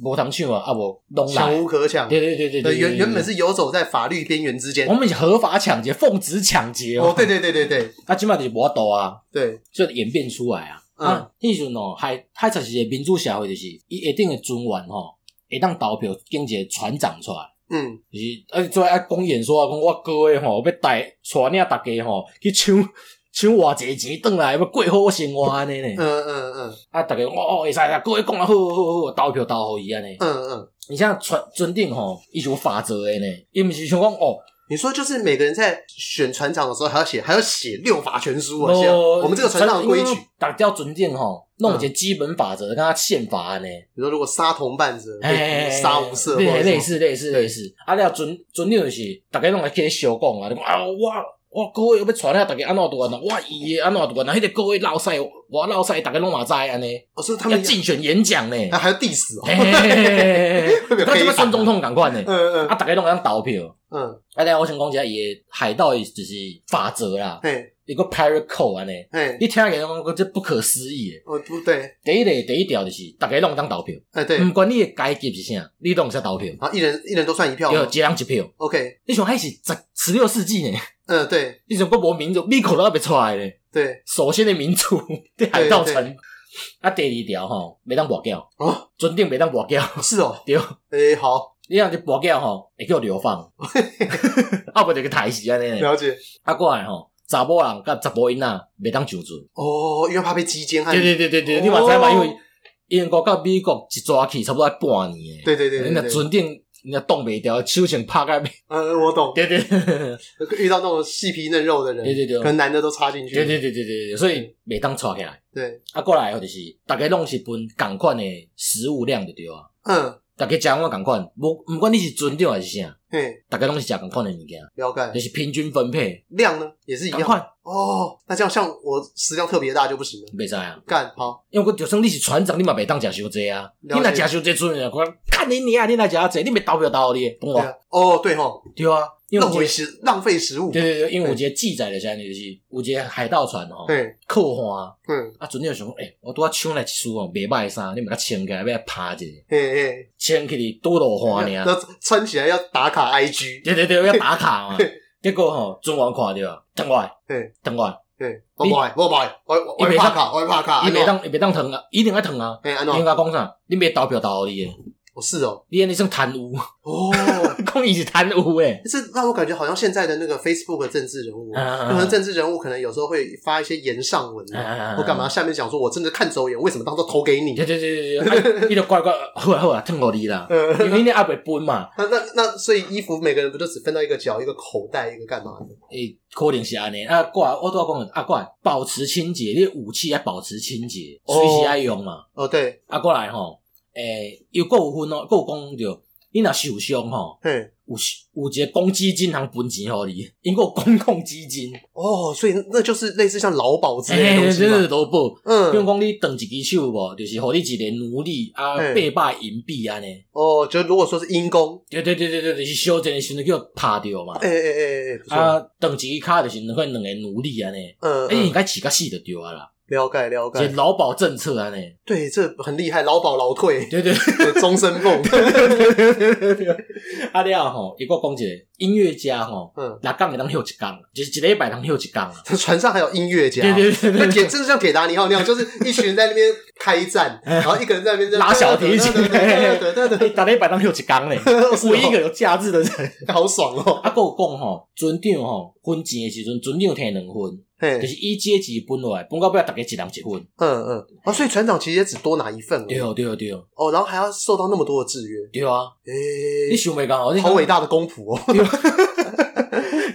B: 无通抢啊！啊无，
A: 抢无可抢。
B: 对对对对对，
A: 原原本是游走在法律边缘之间。
B: 我们合法抢劫，奉旨抢劫
A: 哦。对对对对对，
B: 啊，即码就是无法度啊。对，所以演变出来啊。啊，迄时阵哦，海海才是一个民主社会，就是伊一定的尊严吼，会当投票经一个船长出来。嗯，就是啊，做爱讲演说啊，讲我哥诶吼要带带领大家吼去抢。像偌济钱转来要过好生活安尼呢？嗯嗯嗯。啊，大家哦哦会使啦，各位讲啊，好好好好，投票投互伊安尼。嗯嗯。你像船船长吼，伊是有法则的呢，伊毋是像讲哦。
A: 你说就是每个人在选船长的时候，还要写还要写六法全书啊？哦。我们这个船长的规矩，
B: 大家船长吼，弄一些基本法则，跟他宪法安尼。
A: 比如说，如果杀同伴者，杀无赦，
B: 类似类似类似。啊，了船船长就是大家拢来去小讲啊，啊我。我各位要传下，大家安怎读啊？哇伊个安怎读啊？那迄个各位老赛，我老赛，大家拢嘛知安尼。
A: 哦，是他们
B: 要竞选演讲呢，
A: 他还要 diss 哦。
B: 他这么选总统赶快呢？嗯嗯。啊，大家拢样投票。嗯。啊，等下我想讲一下，伊个海盗就是法则啦。嘿。一个 pirate code 安尼。嘿。你听起来讲这不可思议诶。
A: 哦，不对。
B: 第一个第一条就是大家拢当投票。哎，对。不管你的阶级是啥，你都有在投票。
A: 啊，一人一人都算一票。
B: 有，一人一票。
A: OK。
B: 你想还是十十六世纪呢？
A: 嗯，对，
B: 你想国无民主，米口都要被出来嘞。对，首先的民主，对海盗城。啊，第二条吼，袂当跋筊哦，船长袂当跋筊。是哦，对。诶，好，你若就跋筊吼，会叫流放。啊，不就个台词安尼。
A: 了解。
B: 啊，过来吼，查某人甲查某囡仔袂当上船。
A: 哦，因为怕被击奸。
B: 对对对对对，你嘛知嘛？因为英国到美国一抓起差不多要半年诶。
A: 对对对，
B: 那船长。人家冻袂掉，手先拍开。
A: 嗯，我懂。
B: 对 对，
A: 遇到那种细皮嫩肉的人，对对对，可能男的都插进去。
B: 对对对对对，所以袂当插起来。对，啊，过来后就是大家拢是分共款的食物量的对啊。嗯。大家食我共款，无毋管你是船长还是啥，嘿，大家拢是食共款的物件。
A: 了解。
B: 就是平均分配。
A: 量呢，也是一样。哦，那这样像我食量特别大就不行了。
B: 袂使啊。
A: 干好，
B: 因为我就算你是船长，你嘛袂当食伤济啊。你若食伤济，船长讲，看你你啊，你若食啊济，你袂投票投互你，懂无？
A: 哦，对吼，
B: 对啊。
A: 浪费食浪费食物，
B: 对对对，因为有一个记载的啥物就是，有一个海盗船吼，扣花，嗯，啊，船长想讲，诶，我拄啊抢来一束哦，袂歹衫，你把它穿起来，要来拍一下，嘿嘿，穿起来多落花尔，
A: 那穿起来要打卡 IG，
B: 对对对，要打卡嘛，结果吼，船员看着，等我，嘿，等我，
A: 嘿，我买，我买，我我拍卡，我拍卡，
B: 伊袂当伊袂当疼啊，一定爱疼啊，应该讲啥？你别投票投互你。
A: 是哦，
B: 你那种贪污。哦，公益是贪污哎，
A: 这让我感觉好像现在的那个 Facebook 的政治人物，可能政治人物可能有时候会发一些言上文啊，或干嘛，下面讲说我真的看走眼，为什么当初投给你？
B: 对对对对对，你 就乖乖，好啊好啊，疼我你啦，因为你阿伯分嘛。
A: 那那那，所以衣服每个人不就只分到一个脚、一个口袋、一个干嘛的？
B: 诶，可能是安尼。啊，过来我都要讲啊，过来保持清洁，你武器要保持清洁，随时爱用嘛。
A: 哦对，
B: 啊过来吼。诶，又够有分哦，有讲着，你若受伤吼，嘿，有有一个公积金通分钱互你，因个公共基金。
A: 哦，所以那就是类似像劳保之类的东西嘛，
B: 劳保，嗯，比如讲你断一只手无，就是互你一个奴隶啊，八百银币安尼，
A: 哦，就如果说是因公，
B: 对对对对对，就是小阵的时阵叫拍掉嘛，诶诶诶诶，啊，断一只骹就是两个两个奴隶安尼，嗯，诶，应该饲个死就对啊啦。
A: 了解了解，
B: 劳保政策啊，呢？
A: 对，这很厉害，劳保劳退，
B: 对对，
A: 终身俸。
B: 阿廖吼，一个讲一个音乐家吼，嗯，六工会当休一杠，就是一礼拜当休一杠啊。
A: 船上还有音乐家，
B: 对对对对，
A: 铁，真的像铁达尼号那样，就是一群人在那边开战，然后一个人在那边
B: 拉小提琴，对对对对，打了一百当六七缸嘞，唯一一个有假日的人，
A: 好爽哦！
B: 啊，跟我讲吼，船长吼分钱的时阵，船长摕两婚，就是以阶级分落来，分到尾大家一人一份。
A: 嗯嗯，啊，所以船长其实也只多拿一份。
B: 对哦对哦对哦。
A: 哦，然后还要受到那么多的制约。
B: 对啊。诶，你想没讲哦，
A: 好伟大的公仆哦。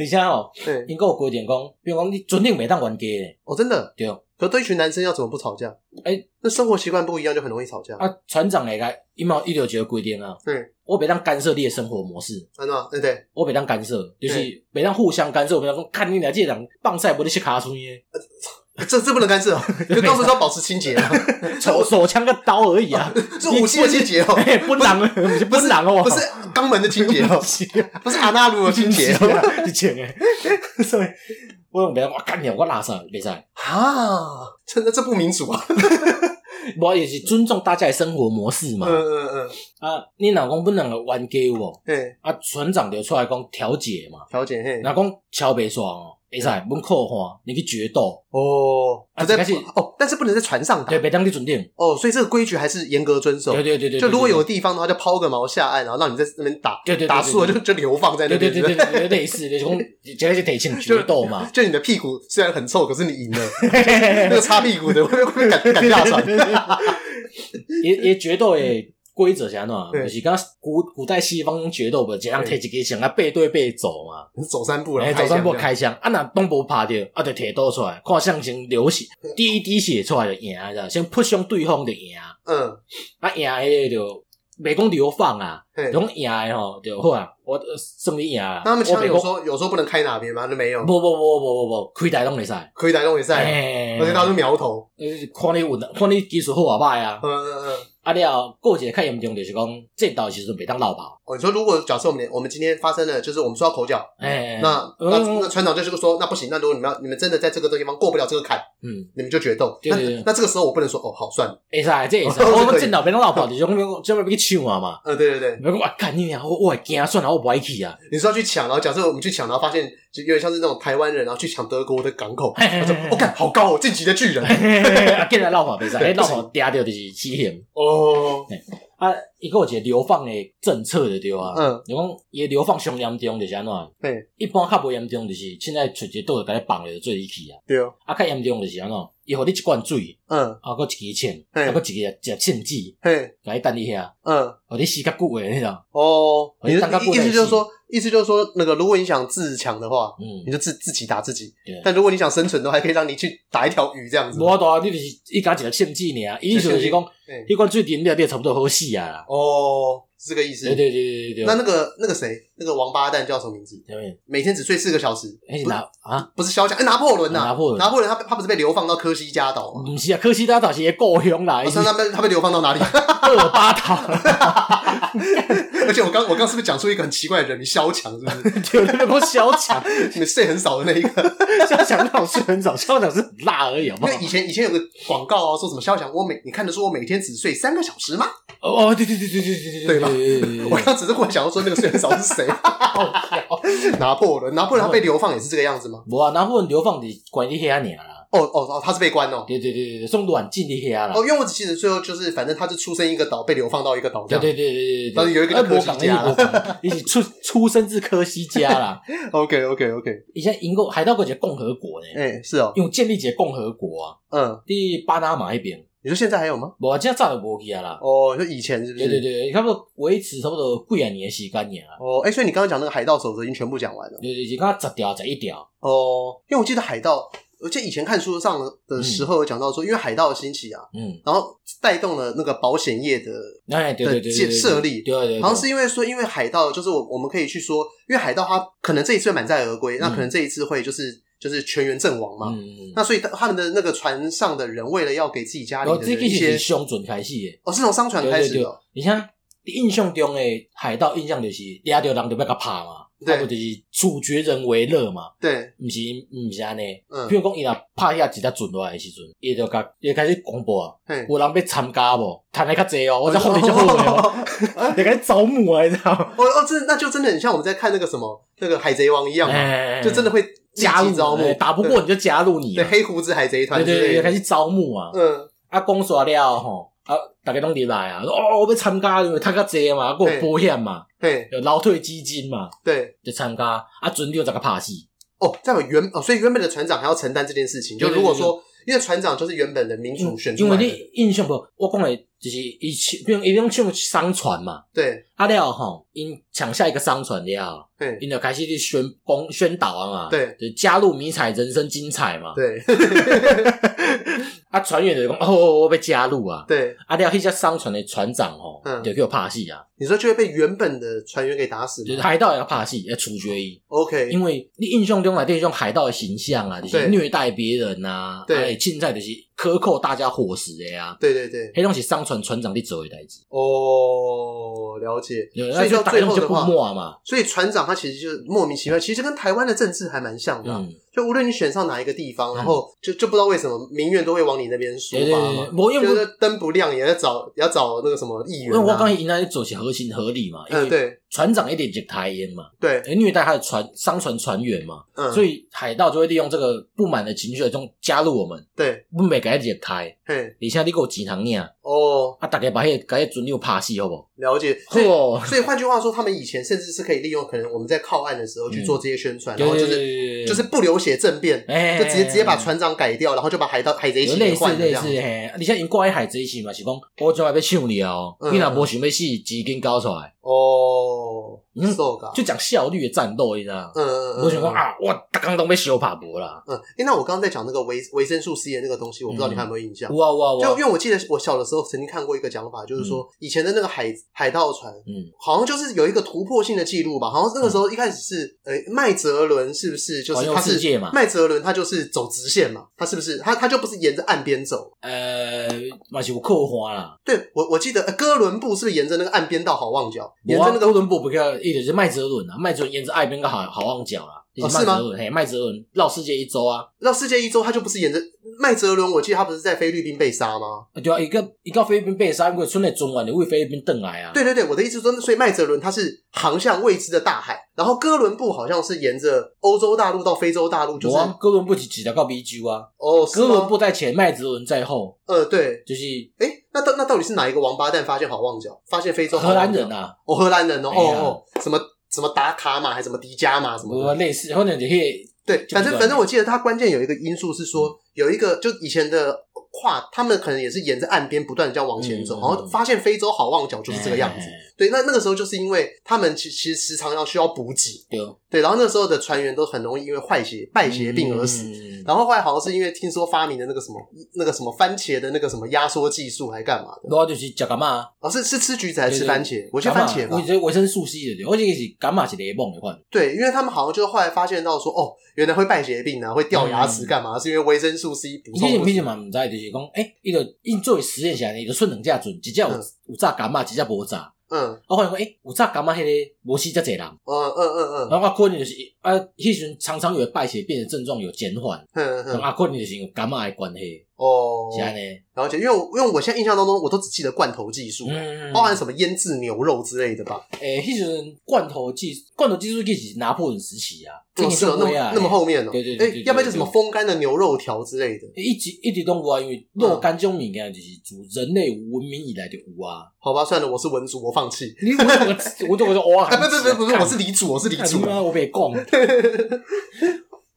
B: 你想哦，对，应该有规定讲，比如讲你准定每当玩家的。
A: 哦，真的。
B: 对。
A: 可对一群男生要怎么不吵架？哎、欸，那生活习惯不一样，就很容易吵架。
B: 啊，船长那个一毛一六级的规定啊，对，我别当干涉你的生活模式，
A: 啊那，对对，
B: 我别当干涉，就是别当互相干涉。我别当说看你俩这两棒赛不得去卡出耶，
A: 这这不能干涉，就到时候要保持清洁啊，
B: 手手枪跟刀而已啊，
A: 是武器的清洁哦，
B: 不能，不是狼哦，
A: 不是肛门的清洁哦，不是阿纳鲁的清洁哦，
B: 以前诶，所以。我用别人，我干你，我拉上比赛
A: 啊！真的这不民主啊！
B: 我也是尊重大家的生活模式嘛。嗯嗯嗯。啊，你老公不能冤家哦。对。啊，船长就出来讲调解嘛。
A: 调解嘿。
B: 老公桥别爽哦。没事，门口话你去决斗
A: 哦，啊，在哦，但是不能在船上打，
B: 对，别当地准定
A: 哦，所以这个规矩还是严格遵守。
B: 对对对对，
A: 就如果有个地方的话，就抛个锚下岸，然后让你在那边打，对对，打输了就就流放在那边，
B: 对对对对，类似那种，这个是得请决斗嘛。
A: 就你的屁股虽然很臭，可是你赢了，那个擦屁股的会不会赶赶下船？
B: 也也决斗诶。规则是安怎？就是刚古古代西方决斗不，这样提一个枪啊，背对背走嘛，
A: 走三步了，
B: 走三步开枪，啊那东部拍掉，啊就铁刀出来，看象形流血，第一滴血出来就赢，知道？先扑向对方就赢，嗯，啊赢诶就没讲流放啊，用赢诶吼就好啊，我胜利赢啊。
A: 那他们枪有说有说不能开哪边吗？那没有，
B: 不不不不不不，开台拢会使，
A: 开台拢会使，而且他是苗头，
B: 看你稳，看你技术好啊歹啊，嗯嗯嗯。啊了，过节看严重就是讲，战斗时阵袂当落跑。
A: 哦，你说如果假设我们我们今天发生了，就是我们说要口角，哎，那那那船长就是说，那不行，那如果你们要你们真的在这个地方过不了这个坎，嗯，你们就决斗。那那这个时候我不能说哦，好算了，
B: 会使，这也是。我们战斗袂当落跑，就是讲专门要去抢啊嘛。
A: 嗯，对对对。
B: 别讲我干你娘，我我会惊，算了，我不爱去啊。
A: 你说要去抢，然后假设我们去抢，然后发现就有点像是那种台湾人，然后去抢德国的港口，我说我看好高哦，晋级的巨人，
B: 啊，进来落跑袂使，哎，落跑嗲掉就是死刑。哦。啊，伊个有一个流放的政策的对啊，嗯，就讲伊流放上严重就是安怎？对，一般较无严重就是现在出一个倒就甲你绑了就做伊去啊，对。啊，啊较严重就是安怎？伊互你一罐水，嗯，啊，搁一支枪，啊，搁一个食枪剂，嘿，甲你等你遐，嗯，互你死较久诶，你知道？哦，
A: 你的意思就是说，意思就是说，那个如果你想自强的话，嗯，你就自自己打自己，对。但如果你想生存的话，还可以让你去打一条鱼这样子。
B: 无多，你就是一家一个枪剂尔，意思就是讲，一罐水啉了，你差不多好死啊。
A: 哦。是这个意思。
B: 对对对对对。
A: 那那个那个谁，那个王八蛋叫什么名字？每天只睡四个小时。
B: 哎，拿啊，
A: 不是肖强，哎，拿破仑呐，拿破仑，拿破仑，他他不是被流放到科西嘉岛吗？
B: 不是啊，科西嘉岛是故乡啦。
A: 他他被他被流放到哪里？
B: 厄尔巴岛。
A: 而且我刚我刚是不是讲出一个很奇怪的人名？萧强是不是？
B: 有那个萧强，
A: 你睡很少的那一个。
B: 萧强那种睡很少，萧强是很辣而已。因
A: 为以前以前有个广告啊，说什么萧强，我每你看的说我每天只睡三个小时吗？
B: 哦，对对对对对对对，
A: 对吧？我刚只是忽然想要说那个睡很少是谁？拿破仑，拿破仑他被流放也是这个样子吗？
B: 不啊，拿破仑流放的关你遐尔啦。
A: 哦哦哦，他是被关哦。
B: 对对对对，送软禁的遐啦。
A: 哦，因为我记得最后就是，反正他是出生一个岛，被流放到一个岛。
B: 对对对对对，
A: 但是有一个科西嘉，
B: 一起出 出生自科西嘉啦。
A: OK OK OK，
B: 以前英国海盗国家共和国呢。
A: 哎，是哦，
B: 用建立一个共和国啊。嗯，第巴拿马一边。
A: 你说现在还有吗？
B: 我现在早就无去啊啦。
A: 哦，就以前是不是？
B: 对对对，差不多维持差不多几啊年的时间啊。
A: 哦，哎，所以你刚刚讲那个海盗守则已经全部讲完了。
B: 对对对，刚刚十条十一条。
A: 哦，因为我记得海盗，我记得以前看书上的时候有讲到说，因为海盗的兴起啊，嗯，然后带动了那个保险业的
B: 哎对对对
A: 建设立，
B: 对对，
A: 好像是因为说，因为海盗就是我我们可以去说，因为海盗他可能这一次满载而归，那可能这一次会就是。就是全员阵亡嘛，嗯、那所以他们的那个船上的人，为了要给自己家里的一些
B: 凶准开始耶，
A: 哦，是从商船开始的。
B: 你像印象中的海盗印象就是抓到人就要甲拍嘛，对，就是处决人为乐嘛，
A: 对，
B: 不是不是安尼。嗯，比如讲伊若拍下一只船落来的时阵，伊就甲伊开始广播啊，有人要参加无？谈的较济哦，我在后面就后面哦，你 开始招募啊，你知道？
A: 哦哦，这那就真的很像我们在看那个什么那个海贼王一样嘛，就真的会。加入招募，
B: 打不过你就加入你。
A: 对，黑胡子海贼团，
B: 对对对，开始招募啊。嗯，啊，讲煞了吼，啊，大家拢入来啊，哦，我要参加，因为趁较济嘛，还有保险嘛，
A: 对，
B: 有劳退基金嘛，
A: 对，
B: 就参加，啊，船长怎个拍戏？
A: 哦，这样原哦，所以原本的船长还要承担这件事情，就如果说，因为船长就是原本的民主选出来的，
B: 因为你印象不，我讲的就是一起，比如一种像商船嘛，
A: 对，
B: 啊了吼，因抢下一个商船了，对，因就开始去宣公宣导啊嘛，
A: 对，
B: 就加入迷彩人生精彩嘛，
A: 对。啊，
B: 船员就讲哦，我被加入啊。
A: 对，
B: 啊，了迄只商船的船长吼，嗯，就叫拍戏啊。
A: 你说就会被原本的船员给打死，
B: 就是海盗也要拍戏，要处决伊。
A: OK，
B: 因为你印象中来这种海盗的形象啊，就是虐待别人呐，对，现在就是克扣大家伙食的呀。
A: 对对对，
B: 黑东西商船船长你做的代志。
A: 哦，了解。
B: 所以到最后就不默嘛。
A: 所以船长他其实就是莫名其妙，其实跟台湾的政治还蛮像的。就无论你选上哪一个地方，然后就就不知道为什么民怨都会往你那边说嘛。我就是灯不亮也要找也要找那个什么议员。因为
B: 我刚才应该做些合情合理嘛。嗯，对。船长一点就台烟嘛。
A: 对。
B: 虐待他的船商船船员嘛。嗯。所以海盗就会利用这个不满的情绪中加入我们。
A: 对。
B: 不每个人就台。嘿。而且你给我几堂念。哦。啊，大概把迄个把迄船友拍死好不好？
A: 了解。所以所以换句话说，他们以前甚至是可以利用可能我们在靠岸的时候去做这些宣传，然后就是就是不流血政变，就直接直接把船长改掉，然后就把海盗海贼一起换了这样。类似类似嘿，
B: 你像因挂海贼旗嘛，是讲我将来要抢你哦，你若无想要死，资金交出来
A: 哦。
B: 嗯，就讲效率的战斗，你知道？嗯嗯嗯。我想说啊，哇，大刚都被修爬博了。
A: 嗯，哎，那我刚刚在讲那个维维生素 C 的那个东西，我不知道你还有没有印象？
B: 哇哇哇！
A: 就因为我记得我小的时候曾经看过一个讲法，就是说以前的那个海海盗船，嗯，好像就是有一个突破性的记录吧？好像那个时候一开始是呃麦哲伦，是不是？就是他是麦哲伦，他就是走直线嘛？他是不是？他他就不是沿着岸边走？
B: 呃，马修扣花啦。
A: 对，我我记得哥伦布是不是沿着那个岸边到好望角？沿着那个
B: 哥伦布不叫，一直是麦哲伦啊。麦哲伦沿着岸边个好好望角啦，
A: 哦，是吗？
B: 嘿，麦哲伦绕世界一周啊，
A: 绕世界一周，他就不是沿着麦哲伦。我记得他不是在菲律宾被杀吗？
B: 对啊，一个一个菲律宾被杀，因为村内中完，你为菲律宾登来啊。
A: 对对对，我的意思说，所以麦哲伦他是航向未知的大海，然后哥伦布好像是沿着欧洲大陆到非洲大陆，就是
B: 哥伦布是直接到 B G 啊。哦，哥伦布在前，麦哲伦在后。
A: 呃，对，
B: 就是
A: 哎，那到那到底是哪一个王八蛋发现好望角，发现非洲？
B: 荷兰人啊，
A: 哦，荷兰人哦，哦，什么？什么达卡马，还是什么迪迦马，什么
B: 类似，或者你可以
A: 对，反正反正我记得它关键有一个因素是说，有一个就以前的跨，他们可能也是沿着岸边不断的这样往前走，然后发现非洲好望角就是这个样子。对，那那个时候就是因为他们其其实时常要需要补给，对，然后那时候的船员都很容易因为坏血败血病而死。然后后来好像是因为听说发明的那个什么那个什么番茄的那个什么压缩技术，还干嘛的？
B: 然后就是吃干嘛，
A: 哦，是是吃橘子还是吃番茄？我觉得番茄吧。
B: 我觉得维生素 C 的，我觉得是干嘛是雷梦的话。
A: 对，因为他们好像就后来发现到说，哦，原来会败血病啊，会掉牙齿干嘛？是因为维生素 C 补充。
B: 你为什么唔知？就是讲，诶，一个因作为实验起来，一个顺两架准，一架有有炸干嘛，一架无炸。嗯，我发现讲，诶，有早感觉，迄个无死遮济人。嗯嗯嗯嗯。然后我可能就是啊，迄时阵常常有败血病的症状有减缓。嗯嗯。啊，可能就是有感冒的关系。哦，
A: 然后就因为我因为我现在印象当中，我都只记得罐头技术，包含什么腌制牛肉之类的吧。
B: 诶，迄时罐头技罐头技术其实是拿破仑时期啊，
A: 这是那么那么后面哦。
B: 对对对，
A: 要不然就什么风干的牛肉条之类的。
B: 一直一直都无啊，因为若干这种物件就是自人类文明以来就有啊。
A: 好吧，算了，我是文主，我放弃。
B: 你我我我说哇，
A: 不不不不是，我是李主，我是李主
B: 啊，我别讲。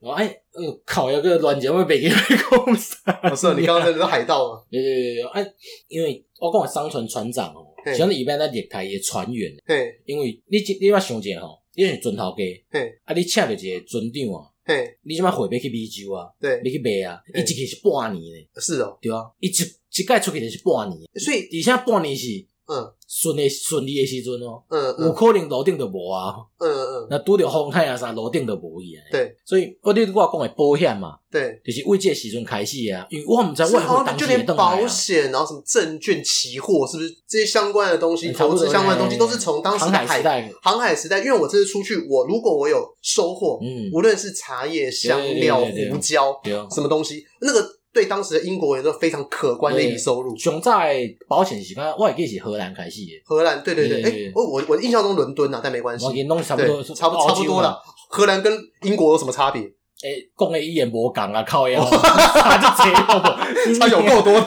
B: 我 哎，哎呦靠！有个乱讲，会被给攻杀。
A: 不是，你刚刚那个海盗吗？
B: 对对对，哎，因为我讲商船船长哦，像你一般在猎台的船员，嘿，因为你你要想一下吼，你是船头家，嘿，啊，你请着一个船长啊，嘿，你即马回要去美洲啊，对，你去卖啊，伊一去是半年咧，
A: 是哦，
B: 对啊，伊一一届出去就是半年，所以而且半年是。嗯，顺的顺利的时阵哦，嗯，有可能楼顶就无啊，嗯嗯，那拄着风太阳啥楼顶就无去啊，
A: 对，
B: 所以我你我讲的保险嘛，对，就是为这时阵开始啊，因为我们在外汇当
A: 就连保险，然后什么证券、期货，是不是这些相关的东西，投资相关的东西，都是从当时航海时代，航海时代，因为我这次出去，我如果我有收获，嗯，无论是茶叶、香料、胡椒，什么东西，那个。对当时的英国人都非常可观的一笔收入。
B: 熊在保险时间，我也记是荷兰开始的。
A: 荷兰，对对对，哎，我我我印象中伦敦啊，但没关系。
B: 差不多，
A: 差不差不多了。荷兰跟英国有什么差别？
B: 诶，讲诶一言无共啊，靠腰，他就贼好不？
A: 差有够多，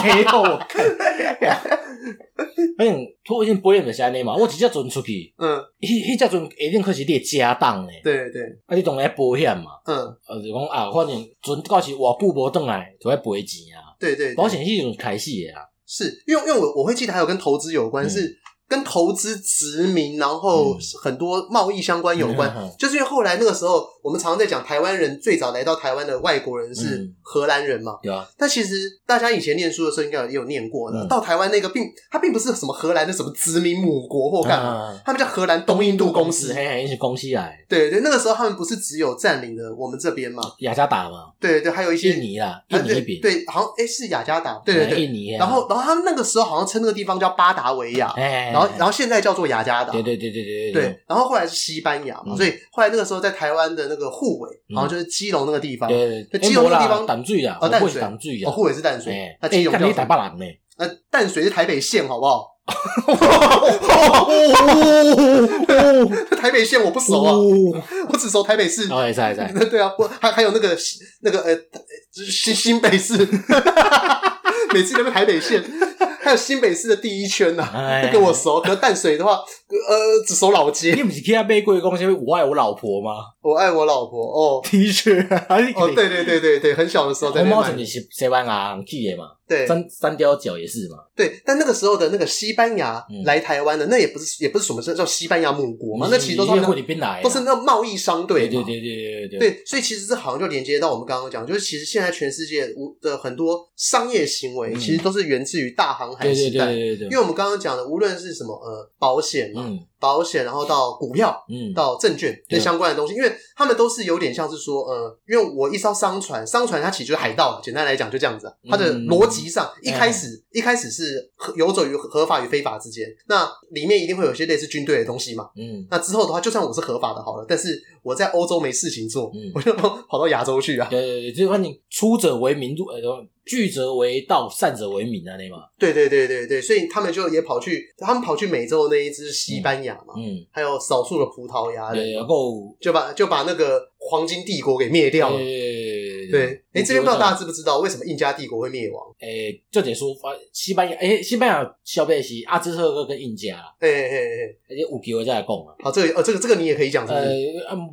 B: 贼好我看。反正托运性保险就是安尼嘛，我直接阵出去，嗯，迄迄只阵一定可是你的家当诶。
A: 对对，
B: 啊，你当然保险嘛，嗯，啊，就讲啊，反正阵到时我不无转来，就要赔钱啊。
A: 对对，
B: 保险系种开始的啊，
A: 是因为因为我我会记得还有跟投资有关是。跟投资、殖民，然后很多贸易相关有关，嗯、就是因为后来那个时候，我们常常在讲台湾人最早来到台湾的外国人是荷兰人嘛。对啊、嗯，但其实大家以前念书的时候应该也有念过的。嗯、到台湾那个并它并不是什么荷兰的什么殖民母国或干嘛，嗯、他们叫荷兰东印度公司，
B: 嘿嘿，一起公司来。
A: 对对，那个时候他们不是只有占领了我们这边嘛，
B: 雅加达嘛。
A: 对对，还有一些
B: 印尼啦，印尼。
A: 对，好像哎是雅加达。对对对，
B: 印尼。
A: 然后然后他们那个时候好像称那个地方叫巴达维亚，然后然后现在叫做。雅加达，
B: 对对对对对
A: 对，然后后来是西班牙嘛，所以后来那个时候在台湾的那个护尾，然后就是基隆那个地方，对对，基隆那个地方
B: 淡水啊，淡水淡水啊，
A: 护尾是淡水，那基隆
B: 叫台北人呢，
A: 那淡水是台北县，好不好？台北县我不熟啊，我只熟台北市。
B: 在在在，
A: 对啊，我还还有那个那个呃，新新北市，每次都是台北县。还有新北市的第一圈呐、啊，跟我熟。可是淡水的话，呃，只熟老街。
B: 你不是去那背过讲什么我爱我老婆吗？
A: 我爱我老婆哦，
B: 的确
A: 哦，对对对对对，很小的时候在那买。
B: 我妈是西班牙去的嘛，
A: 对，
B: 三三雕角也是嘛。
A: 对，但那个时候的那个西班牙来台湾的，那也不是也不是什么叫西班牙母国嘛，那其实都是都是那贸易商队。
B: 对对对对对
A: 对。所以其实这好像就连接到我们刚刚讲，就是其实现在全世界的很多商业行为，其实都是源自于大航海时代。对对对。因为我们刚刚讲的，无论是什么呃保险嘛。保险，然后到股票，嗯，到证券这相关的东西，因为他们都是有点像是说，呃，因为我一艘商船，商船它其实就是海盗，简单来讲就这样子。它的逻辑上，一开始一开始是游走于合法与非法之间，那里面一定会有些类似军队的东西嘛，嗯，那之后的话，就算我是合法的，好了，但是我在欧洲没事情做，我就跑到亚洲去啊。对对对，就是说你出者为民，入呃，聚则为道，散者为民啊，那嘛。对对对对对，所以他们就也跑去，他们跑去美洲的那一支西班牙嘛。嗯，还有少数的葡萄牙人，然后就把就把那个黄金帝国给灭掉了。对，哎，这边不知道大家知不知道为什么印加帝国会灭亡？哎，就得说，西班牙，哎，西班牙消费是阿兹特克跟印加。哎哎哎，而且有机会再来讲啊。好，这个呃，这个这个你也可以讲，呃，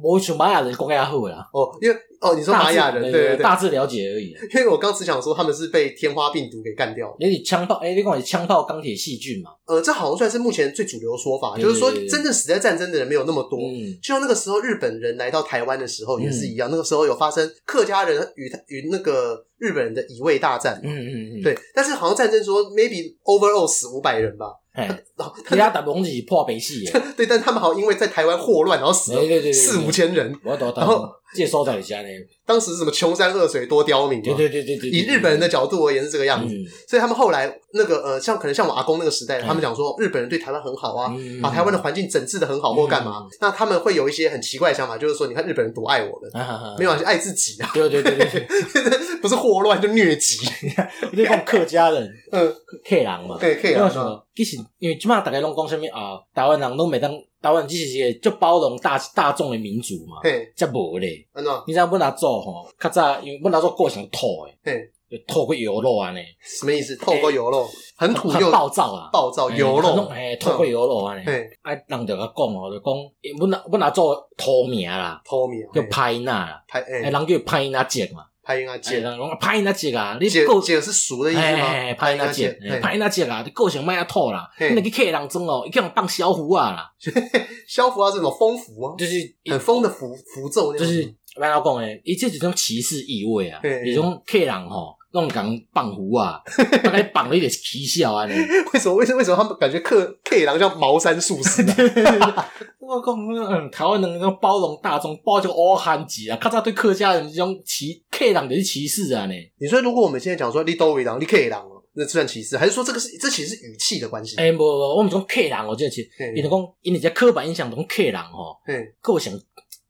A: 我像玛雅人讲较好啦。哦，因为哦，你说玛雅人，对对对，大致了解而已。因为我刚只想说他们是被天花病毒给干掉了。你枪炮，哎，你讲你枪炮、钢铁、细菌嘛？呃，这好像算是目前最主流的说法，就是说真正死在战争的人没有那么多。嗯，就像那个时候日本人来到台湾的时候也是一样，那个时候有发生客家人与与那个日本人的乙未大战。嗯嗯嗯，对。但是好像战争说 maybe overall 死五百人吧。哎，其他打东西破北戏。对，但他们好像因为在台湾霍乱，然后死了四五千人。然后。介绍在下呢，当时是什么穷山恶水多刁民？对对对对对。以日本人的角度而言是这个样子，所以他们后来那个呃，像可能像我阿公那个时代，他们讲说日本人对台湾很好啊，把台湾的环境整治的很好或干嘛，那他们会有一些很奇怪的想法，就是说你看日本人多爱我们，没有爱自己啊，对对对对，不是霍乱就疟疾，你看客家人，嗯，客人嘛，对客人嘛，其实因为起码大家拢讲什么啊，台湾人拢每当。台湾只是一个就包容大大众的民族嘛，才无咧。你知影本来做吼，较早因为本来做过程土诶，就透过油肉安尼。什么意思？透过油肉，很土又暴躁啊！暴躁油肉，诶，透过油肉安尼。啊，人就甲讲哦，就讲本来本来做土名啦，土名叫派纳啦，派诶，人叫派纳节嘛。拍那姐啊，拍那姐啊，你够姐是熟的意思吗？拍那姐，拍那姐啊，你够想卖啊套啦，你那个客人中哦，一个人当消福啊啦，小符啊，这种风符啊，就是很风的符符咒，就是不要讲诶，一切是种歧视意味啊，一种客人吼，那种讲绑符啊，大概绑了一点奇笑啊，为什么？为什么？为什么他们感觉客客人像茅山术士？我讲，嗯，台湾人那种包容大众，包就欧汉子啊，咔嚓对客家人这种歧客人就是歧视啊呢。你说，如果我们现在讲说你都为人，你客人哦，那算歧视，还是说这个是这其实是语气的关系？哎，不不，我们讲客人哦，这其实，你讲，因为在刻板印象中客人哦，嗯，构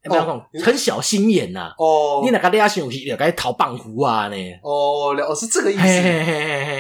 A: 成
B: 不要讲很小心眼呐。哦，你那个俩想去，要该逃棒壶啊呢？
A: 哦，了，是这个意思。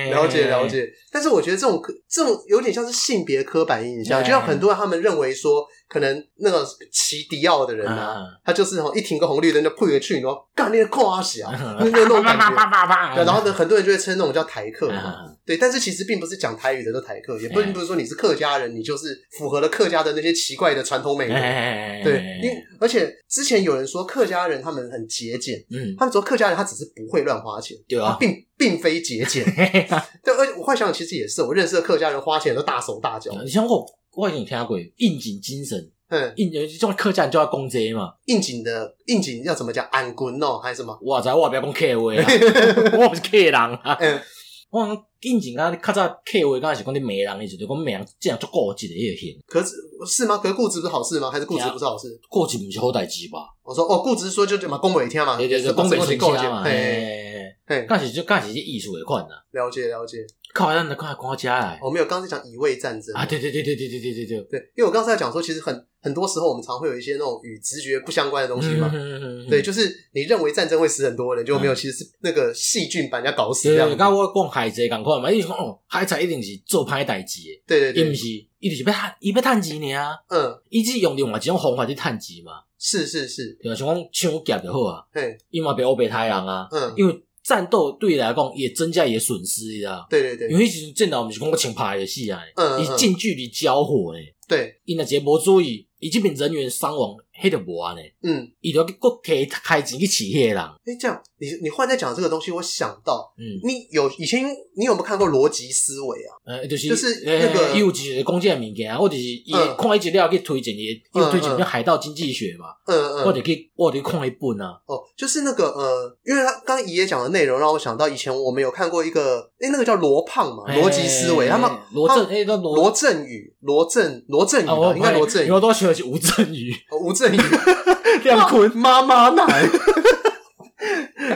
A: 了解了解。但是我觉得这种这种有点像是性别刻板印象，就像很多人他们认为说。可能那个骑迪奥的人啊，他就是吼一停个红绿灯就扑过去，然后干那个跨阿喜啊，那那种感觉。然后呢，很多人就会称那种叫台客嘛。对，但是其实并不是讲台语的都台客，也不并不是说你是客家人，你就是符合了客家的那些奇怪的传统美德。对，因而且之前有人说客家人他们很节俭，嗯，他们说客家人他只是不会乱花钱，对啊，并并非节俭。对，而且我幻想其实也是，我认识的客家人花钱都大手大脚。你像我。我以前听过应景精神，嗯，应景这种客家人就要攻这嘛。应景的应景要怎么讲？安滚哦，还是什么？
B: 我在我不要讲客话，我不是客人啊。嗯，我讲应景啊，较早客位，刚开始讲你美人，意思就讲美人这样做固执的也行。
A: 可是是吗？可是固执不是好事吗？还是固执不是好事？
B: 固执不是好代志吧？
A: 我说哦，固执说就就嘛，讲不会听嘛，
B: 对对对，讲不会听嘛。嘿，嘿，刚是就刚开始是艺术的款呐。
A: 了解了解。
B: 靠，让你快国家来！
A: 我没有，刚才讲乙未战争
B: 啊，对对对对对对对对对
A: 对，因为我刚才讲说，其实很很多时候我们常会有一些那种与直觉不相关的东西嘛，对，就是你认为战争会死很多人，就没有，其实是那个细菌把人家搞死这样。
B: 刚刚我讲海贼赶快嘛，你说哦，海贼一定是做歹代志的，
A: 对对对，
B: 伊不是，伊就是要探，伊要探钱呢啊，嗯，伊只用另外一种方法去探钱嘛，
A: 是是是，
B: 对啊，像讲抢劫就好啊，嘿，伊嘛别欧北太阳啊，嗯，因为。战斗对你来讲也增加也损失，你知道？
A: 对对对，
B: 因为其实战斗不是讲个枪牌的戏啊，以近距离交火诶，
A: 对，
B: 因为节目注意，以这边人员伤亡。黑的不安呢？嗯，伊就国可以开钱去起黑啦。
A: 哎，这样，你你忽然在讲这个东西，我想到，嗯，你有以前你有没有看过逻辑思维啊？呃，就是就是那个
B: 有就是弓箭物件啊，或者是伊看一资料去推荐伊，又推荐叫海盗经济学嘛，嗯嗯，或者去或者看一本啊。
A: 哦，就是那个呃，因为他刚刚爷爷讲的内容让我想到以前我们有看过一个，哎，那个叫罗胖嘛，逻辑思维，他们
B: 罗振，哎，罗
A: 罗振宇，罗振罗振宇吧，应该罗振宇，
B: 我都喜欢是吴振宇，
A: 吴振。亮坤妈妈奶，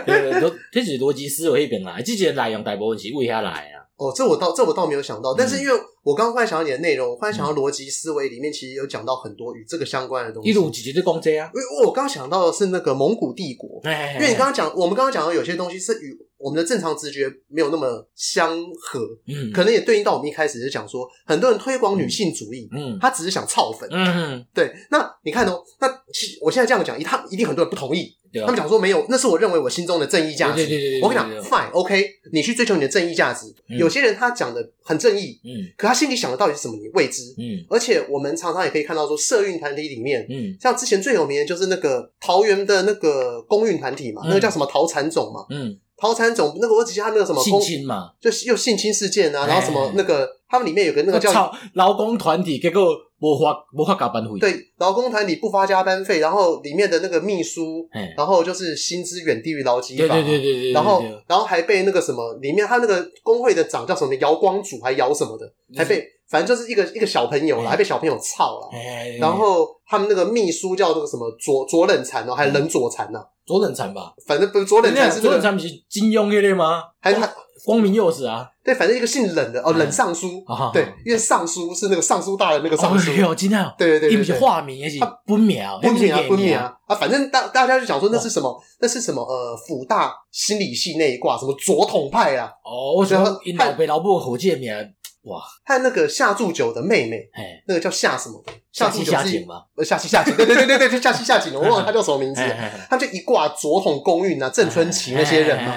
B: 对对，都这是逻辑思维那边来，这些内容大部分是为啥来啊？
A: 哦，这我倒这我倒没有想到，但是因为我刚刚忽然想到你的内容，我忽然想到逻辑思维里面其实有讲到很多与这个相关的东西。一路直接就攻这啊？因为我刚刚想到的是那个蒙古帝国，因为你刚刚讲，我们刚刚讲到有些东西是与我们的正常直觉没有那么相合，嗯，可能也对应到我们一开始就讲说，很多人推广女性主义，嗯，他只是想操粉，嗯，对。那你看哦，那其实我现在这样讲，一他一定很多人不同意。他们讲说没有，那是我认为我心中的正义价值。我跟你讲，fine，OK，你去追求你的正义价值。有些人他讲的很正义，嗯，可他心里想的到底是什么，你未知，嗯。而且我们常常也可以看到说，社运团体里面，嗯，像之前最有名的就是那个桃园的那个公运团体嘛，那个叫什么桃产种嘛，嗯，桃产总那个我只记得他那个什么
B: 性侵嘛，
A: 就又性侵事件啊，然后什么那个他们里面有个那个叫
B: 劳工团体，结果。无法无法加班费，
A: 对，劳工团体不发加班费，然后里面的那个秘书，然后就是薪资远低于劳基法，对对对对对，然后然后还被那个什么里面他那个工会的长叫什么姚光祖还姚什么的，还被反正就是一个一个小朋友啦，还被小朋友操了，然后他们那个秘书叫那个什么左左冷禅哦，还是冷左禅呢？左冷禅吧，反正不是左冷禅是
B: 左冷禅不是金庸那类吗？
A: 还是他？
B: 光明幼子啊，
A: 对，反正一个姓冷的哦，冷尚书，对，因为尚书是那个尚书大人那个尚书，
B: 哦今天，
A: 对对对，
B: 因为是化名也是不秒，
A: 不秒不秒啊，反正大大家就想说那是什么，那是什么呃，辅大心理系那一挂什么左统派啊，
B: 哦，我觉得他被老部火箭名，哇，
A: 还有那个夏铸九的妹妹，哎那个叫夏什么？的，夏七夏景吗？呃，夏七夏景，对对对对对，就夏七夏景，我忘了他叫什么名字，他们就一挂左统公运啊，郑春琪那些人嘛，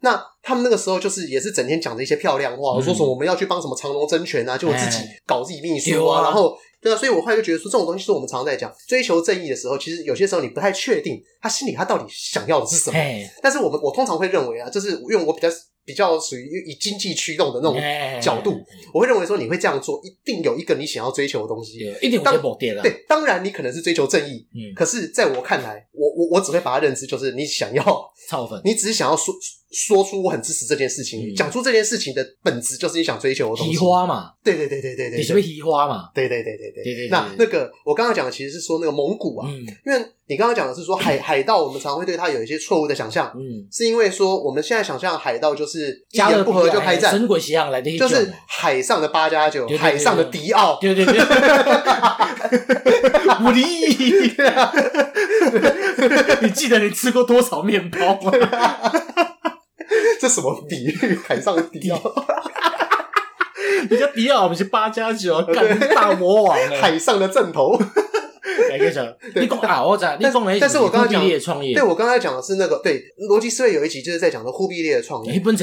A: 那。他们那个时候就是也是整天讲着一些漂亮话，说什么我们要去帮什么长隆争权啊，就我自己搞自己秘书啊，然后对啊，所以我后来就觉得说这种东西是我们常常在讲追求正义的时候，其实有些时候你不太确定他心里他到底想要的是什么。但是我们我通常会认为啊，就是因为我比较比较属于以经济驱动的那种角度，我会认为说你会这样做，一定有一个你想要追求的东西，
B: 一定有些目的了。
A: 对，当然你可能是追求正义，嗯，可是在我看来，我我我只会把它认知就是你想要
B: 炒粉，
A: 你只是想要说。说出我很支持这件事情，讲出这件事情的本质就是你想追求的东西。
B: 花嘛，
A: 对对对对对对，
B: 你是不是花嘛？
A: 对对对对对对。那那个我刚刚讲的其实是说那个蒙古啊，因为你刚刚讲的是说海 海盗，我们常会对他有一些错误的想象，嗯，是因为说我们现在想象海盗就是一言不合就开战，
B: 神鬼西洋来的，
A: 就是海上的八加九，海上的迪奥，
B: 对对对，不利。你记得你吃过多少面包吗？
A: 这什么比喻？海上迪奥，
B: 人家迪奥不是八加九，干大魔王，
A: 海上的正头。
B: 你讲啊，我讲，你讲的，
A: 但是我刚才讲
B: 创业，
A: 对我刚才讲的是那个，对，逻辑思维有一集就是在讲的忽必烈的创业，
B: 一本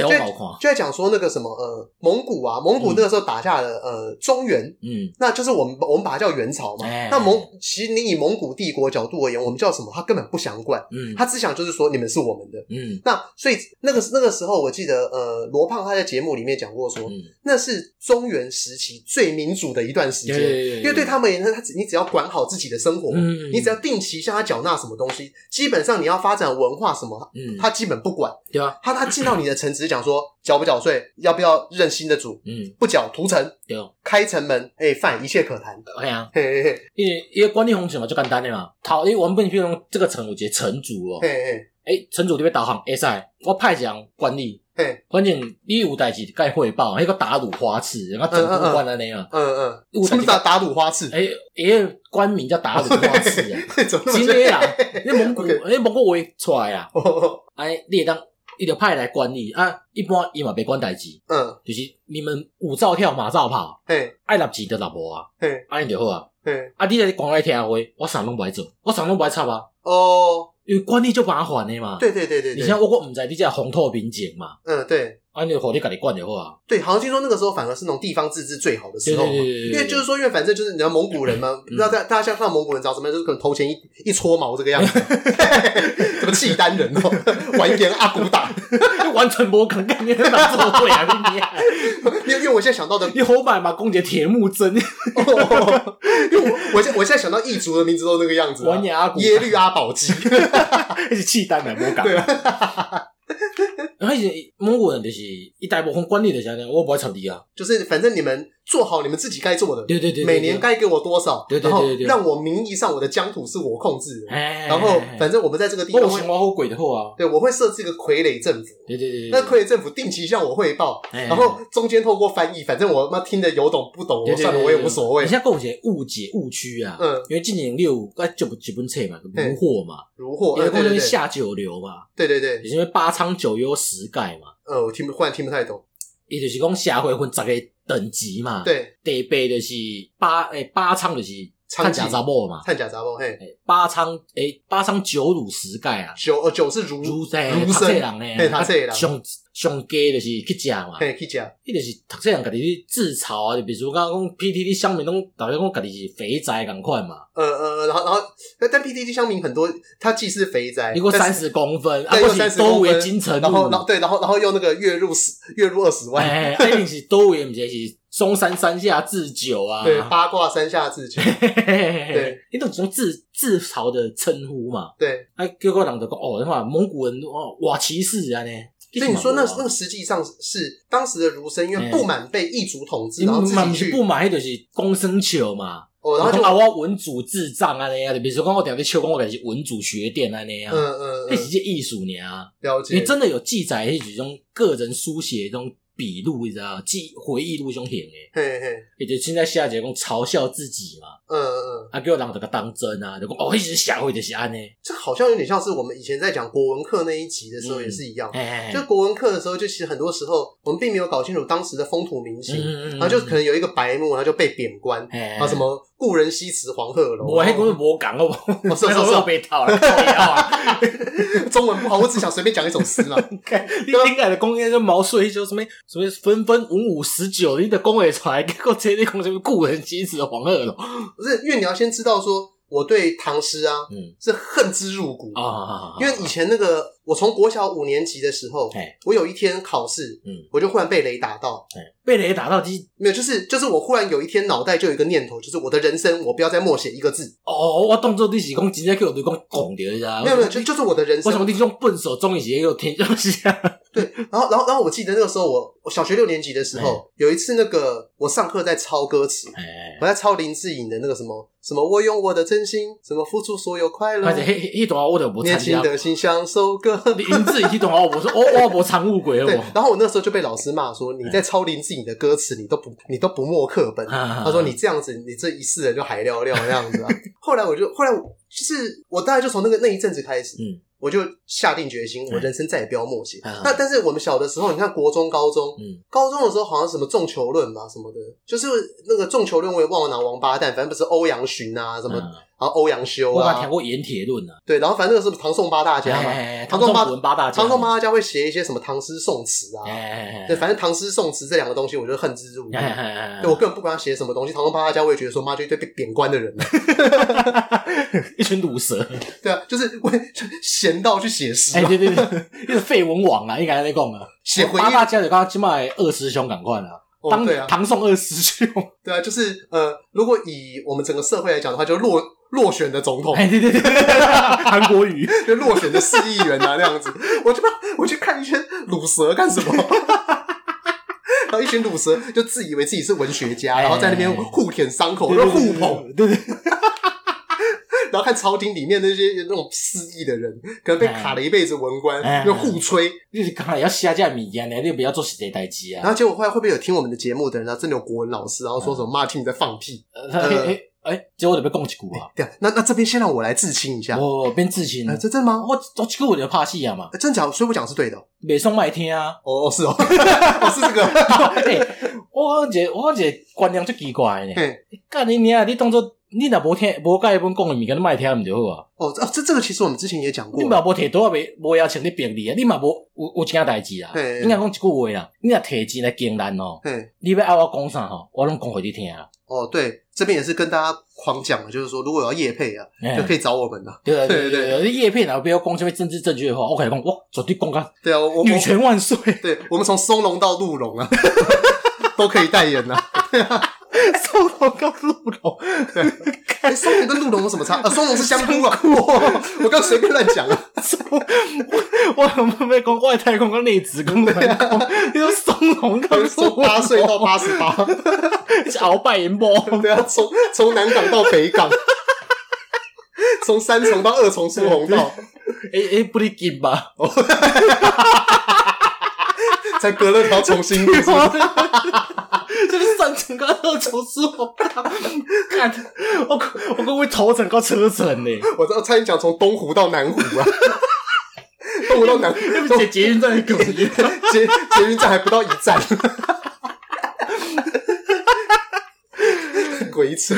B: 就在讲
A: 说那个什么呃，蒙古啊，蒙古那个时候打下了呃中原，嗯，那就是我们我们把它叫元朝嘛。那蒙其实你以蒙古帝国角度而言，我们叫什么？他根本不想管，嗯，他只想就是说你们是我们的，嗯。那所以那个那个时候，我记得呃，罗胖他在节目里面讲过说，那是中原时期最民主的一段时间，因为对他们而言，他只你只要管好自己的生活，嗯。你只要定期向他缴纳什么东西，基本上你要发展文化什么，嗯，他基本不管，
B: 对啊，
A: 他他进到你的城只是讲说 缴不缴税，要不要认新的主，嗯，不缴屠城，对，开城门，哎，犯一切可谈，
B: 哎呀，嘿嘿嘿，因为因为管理红什嘛，就简单的嘛，讨，因为我们不能用这个城有一个城主哦，嘿嘿，哎，城主这边导航，哎塞，我派这样管理。
A: 嘿，
B: 反正你有代志该汇报，那个打卤花赤，然后整不关的那样，
A: 嗯嗯，什么打打卤花赤？
B: 哎，哎，官名叫打卤花刺啊，真的啦，那蒙古，那蒙古话出来啊，哎，你当一条派来管理。啊，一般伊嘛别管代志，嗯，就是你们舞照跳，马照跑，嘿，爱纳钱就纳无啊，嘿，安尼就好啊，嘿，啊，你来讲来听话，我啥拢不爱做，我啥拢不爱插啊，哦。因为管理就麻烦的嘛，
A: 对对对对，
B: 你像我我唔在你这红透民警嘛，
A: 嗯对。
B: 啊，你火力给你灌就好啊。
A: 对，好像听说那个时候反而是那种地方自治最好的时候嘛。因为就是说，因为反正就是你知道蒙古人嘛，不知道大大家像看到蒙古人长什么样，就是可能头前一一撮毛这个样子，什么契丹人哦，完颜阿骨打，
B: 完全不可能跟你哪做对啊？
A: 因为因为我现在想到的，
B: 你好买嘛公爵铁木真，
A: 因为我我现我现在想到异族的名字都那个样子，
B: 完颜阿骨，
A: 耶律阿保机，
B: 一是契丹的魔感。对啊。而且蒙古人就是一大部分管理的下来，我不爱插你啊，
A: 就是反正你们。做好你们自己该做的，
B: 对对对，
A: 每年该给我多少，然后让我名义上我的疆土是我控制的，然后反正我们在这个地方，
B: 我鬼的货啊，
A: 对，我会设置一个傀儡政府，
B: 对对对，
A: 那傀儡政府定期向我汇报，然后中间透过翻译，反正我妈听得有懂不懂，我算了，我也无所谓。
B: 你现在构成误解误区啊，嗯，因为今年六该就不几本册嘛，如货嘛，
A: 如货，
B: 因为构成下九流嘛，
A: 对对对，
B: 因为八仓九幽十盖嘛，
A: 呃，我听忽然听不太懂，
B: 也就是讲下回分十个。等级嘛，
A: 对，
B: 第八就是八诶，八仓就是探假查某嘛，
A: 探假查某嘿，
B: 八仓诶，八仓九乳十盖啊，
A: 九呃九是儒
B: 儒生，
A: 儒生人
B: 呢，他这人。上上家就是去食嘛，
A: 嘿去食，
B: 伊就是读这人家己去自嘲啊，就比如刚刚讲 PTT 乡民拢大家讲家己是肥宅咁快嘛，
A: 呃呃，然后然后但 PTT 乡民很多，他既是肥宅，
B: 一个三十公分，
A: 对，三十公分，
B: 然
A: 后然后对，然后然后又那个月入十月入二十万，
B: 哎，一定是多维唔是是。嵩山山下智久啊，
A: 对，八卦山下智久，对，
B: 你都只用自自嘲的称呼嘛，
A: 对，
B: 哎，各个人都讲哦，话蒙古人哦，瓦齐氏啊呢，
A: 所以你说那那个实际上是当时的儒生，因为不满被异族统治，然后自己去
B: 不满，就是公生球嘛，哦，然后就啊，我文主智障啊那样，比如说讲我点的秋公，我感觉文主学殿啊那样，嗯嗯，那是些艺术呢啊，
A: 了解，
B: 你真的有记载一种个人书写中。笔录你知道，记回忆录凶型诶，嘿嘿，也就现在下节讲嘲笑自己嘛，嗯嗯嗯，啊，叫人这个当真啊，就讲哦，一直想回就是安呢，
A: 这好像有点像是我们以前在讲国文课那一集的时候也是一样，嗯、就国文课的时候，就其实很多时候我们并没有搞清楚当时的风土民情，嗯、然后就可能有一个白目，然后就被贬官，啊什么。故人西辞黄鹤楼，
B: 我还不是我讲哦，
A: 我说说说被套了，中文不好，我只想随便讲一首诗嘛。
B: 你听来的公业就毛遂就什么什么分分五五十九，你的公会出来，结果这里讲什么故人西辞黄鹤楼，
A: 不是，因为你要先知道说。我对唐诗啊，嗯，是恨之入骨。啊，因为以前那个，我从国小五年级的时候，我有一天考试，嗯，我就忽然被雷打到，
B: 被雷打到，
A: 没有，就是就是我忽然有一天脑袋就有一个念头，就是我的人生，我不要再默写一个字。
B: 哦，我动作第几公直接给我对公拱掉一下，
A: 没有没有，就就是我的人生。
B: 为什么你用笨手终于写给我填东西啊？
A: 对，然后然后然后我记得那个时候我我小学六年级的时候，有一次那个我上课在抄歌词，我在抄林志颖的那个什么。什么？我用我的真心，什么付出所有快乐？
B: 而且迄迄段话我都不参加。年轻
A: 的心像首歌。
B: 林志颖一段话我说，哦我不藏物鬼。
A: 对。然后我那时候就被老师骂说，你在抄林志颖的歌词，你都不你都不默课本。他说你这样子，你这一世人就海聊聊那样子啊。后来我就后来就是我大概就从那个那一阵子开始，嗯。我就下定决心，我人生再也不要默写。那但是我们小的时候，你看国中、高中，高中的时候好像什么众球论吧什么的，就是那个众球论，我也忘了拿王八蛋，反正不是欧阳询啊什么，然后欧阳修啊。
B: 我还听过盐铁论啊。
A: 对，然后反正那个是唐宋八大家嘛，
B: 唐宋八大家，
A: 唐宋八大家会写一些什么唐诗宋词啊。对，反正唐诗宋词这两个东西，我就恨之入骨。对，我根本不管他写什么东西，唐宋八大家我也觉得说，妈就一堆被贬官的人，
B: 一群毒蛇。
A: 对啊，就是我写。人道去写诗，
B: 哎，对对对，那个废文王啊，应该在讲啊，写回八大家就，刚刚起码二师兄赶快啊，当唐宋二师兄，
A: 对啊，就是呃，如果以我们整个社会来讲的话，就落落选的总统，
B: 哎，对对对，韩国瑜
A: 就落选的市议员啊，那样子，我就我去看一圈卤蛇干什么？然后一群卤蛇就自以为自己是文学家，然后在那边互舔伤口，就互捧，对对。然后看朝廷里面那些那种失意的人，可能被卡了一辈子文官，就互吹。
B: 你是刚才要下架米家呢？你不要做实际代机啊！
A: 然后结果后来会不会有听我们的节目的人，然后真的有国文老师，然后说什么骂听你在放屁？
B: 哎哎，结果就被供起股啊！
A: 对啊，那那这边先让我来自清一下。
B: 我边自清？
A: 这真吗？
B: 我我这个我就怕戏啊嘛！
A: 真假？所以我讲是对的。
B: 美送麦天啊！
A: 哦是哦，哦是这个。
B: 我觉我觉观念最奇怪呢。干你娘！你当作。你若无听，无甲伊本讲的物件，你莫听毋就好啊？
A: 哦，这这这个其实我们之前也讲过。
B: 你嘛无摕多啊，袂无要请你便利啊！你嘛无有有件代志啊？应该讲一句话啦，你若摕钱来经咱哦，你要爱我讲啥吼，我拢讲互你听啊。
A: 哦，对，这边也是跟大家狂讲的，就是说，如果要叶配啊，就可以找我们了。
B: 对对对对，业配然后不要讲这边政治正确的话，我可以讲哇，绝对公开。
A: 对啊，
B: 女权万岁！
A: 对，我们从松茸到鹿茸啊，都可以代言呐。松茸跟鹿茸，松茸跟鹿茸有什么差？啊，松茸是香菇啊！我刚随便乱讲啊。
B: 我我们没讲外太空跟内子宫。你说松茸跟松
A: 八岁到八十八，
B: 鳌拜银波，
A: 对啊，从从南港到北港，从三重到二重出红道，
B: 哎哎，不离近吧？
A: 才隔了条重新路。
B: 这是三层高二重四红道，看我我可会头整个车层呢？
A: 我知道差点讲从东湖到南湖啊，东湖到南湖，
B: 对不起，捷运站的狗捷
A: 捷运站还不到一站，鬼扯，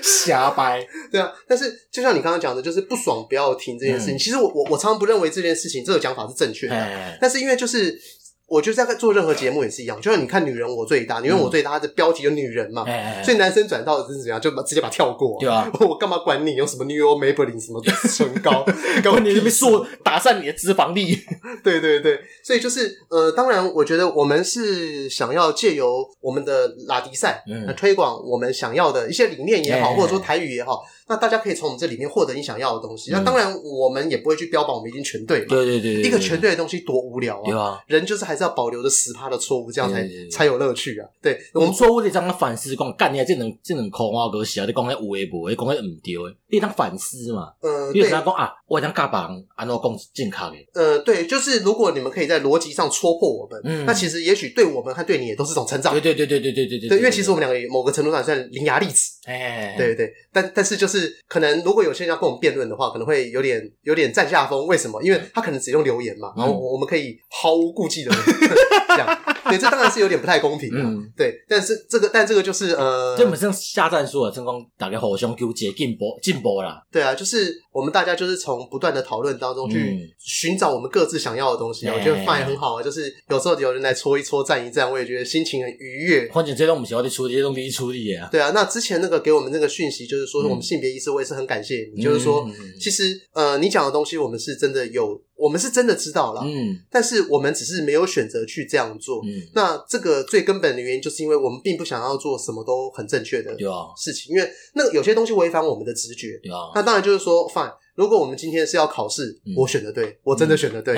B: 瞎掰，
A: 对啊。但是就像你刚刚讲的，就是不爽不要听这件事情。嗯、其实我我我常常不认为这件事情这个讲法是正确的，嘿但是因为就是。我觉得在做任何节目也是一样，就像你看《女人我最大》，女人我最大，它的标题就女人嘛，所以男生转到是怎样，就直接把它跳过。对啊，我干嘛管你用什么 New York Maybelline 什么唇膏，
B: 关你那边说打散你的脂肪粒。
A: 对对对，所以就是呃，当然，我觉得我们是想要借由我们的拉迪赛，嗯，推广我们想要的一些理念也好，或者说台语也好。那大家可以从我们这里面获得你想要的东西。那当然，我们也不会去标榜我们已经全对嘛。
B: 对对对，
A: 一个全对的东西多无聊啊！人就是还是要保留着十趴的错误，这样才才有乐趣啊。对，我们
B: 错误得当反思，讲干你啊，这能这能抠我个笑，你讲那有诶无诶，讲那唔对诶，你当反思嘛。嗯，你有啥讲啊？我当嘎棒，安诺共健康诶？
A: 呃，对，就是如果你们可以在逻辑上戳破我们，那其实也许对我们和对你也都是种成长。
B: 对对对对对对对
A: 对，因为其实我们两个某个程度上算伶牙俐齿。哎，对对对，但但是就是可能如。如果有些人要跟我们辩论的话，可能会有点有点占下风。为什么？因为他可能只用留言嘛，然后我们可以毫无顾忌的 讲。对，这当然是有点不太公平。嗯，对。但是这个，但这个就是呃，
B: 就本身下战术啊，成功打个互相纠结进步进步啦。
A: 对啊，就是我们大家就是从不断的讨论当中去寻找我们各自想要的东西。我觉得饭也很好啊，就是有时候有人来搓一搓、战一战，我也觉得心情很愉悦。
B: 况且这种不是我的处理，这种你处理啊。
A: 对啊，那之前那个给我们那个讯息，就是说我们性别意识，我也是很感谢。谢你，就是说，其实呃，你讲的东西，我们是真的有，我们是真的知道了，嗯，但是我们只是没有选择去这样做，嗯，那这个最根本的原因，就是因为我们并不想要做什么都很正确的事情，因为那有些东西违反我们的直觉，那当然就是说，fine。如果我们今天是要考试，我选的对，我真的选的对，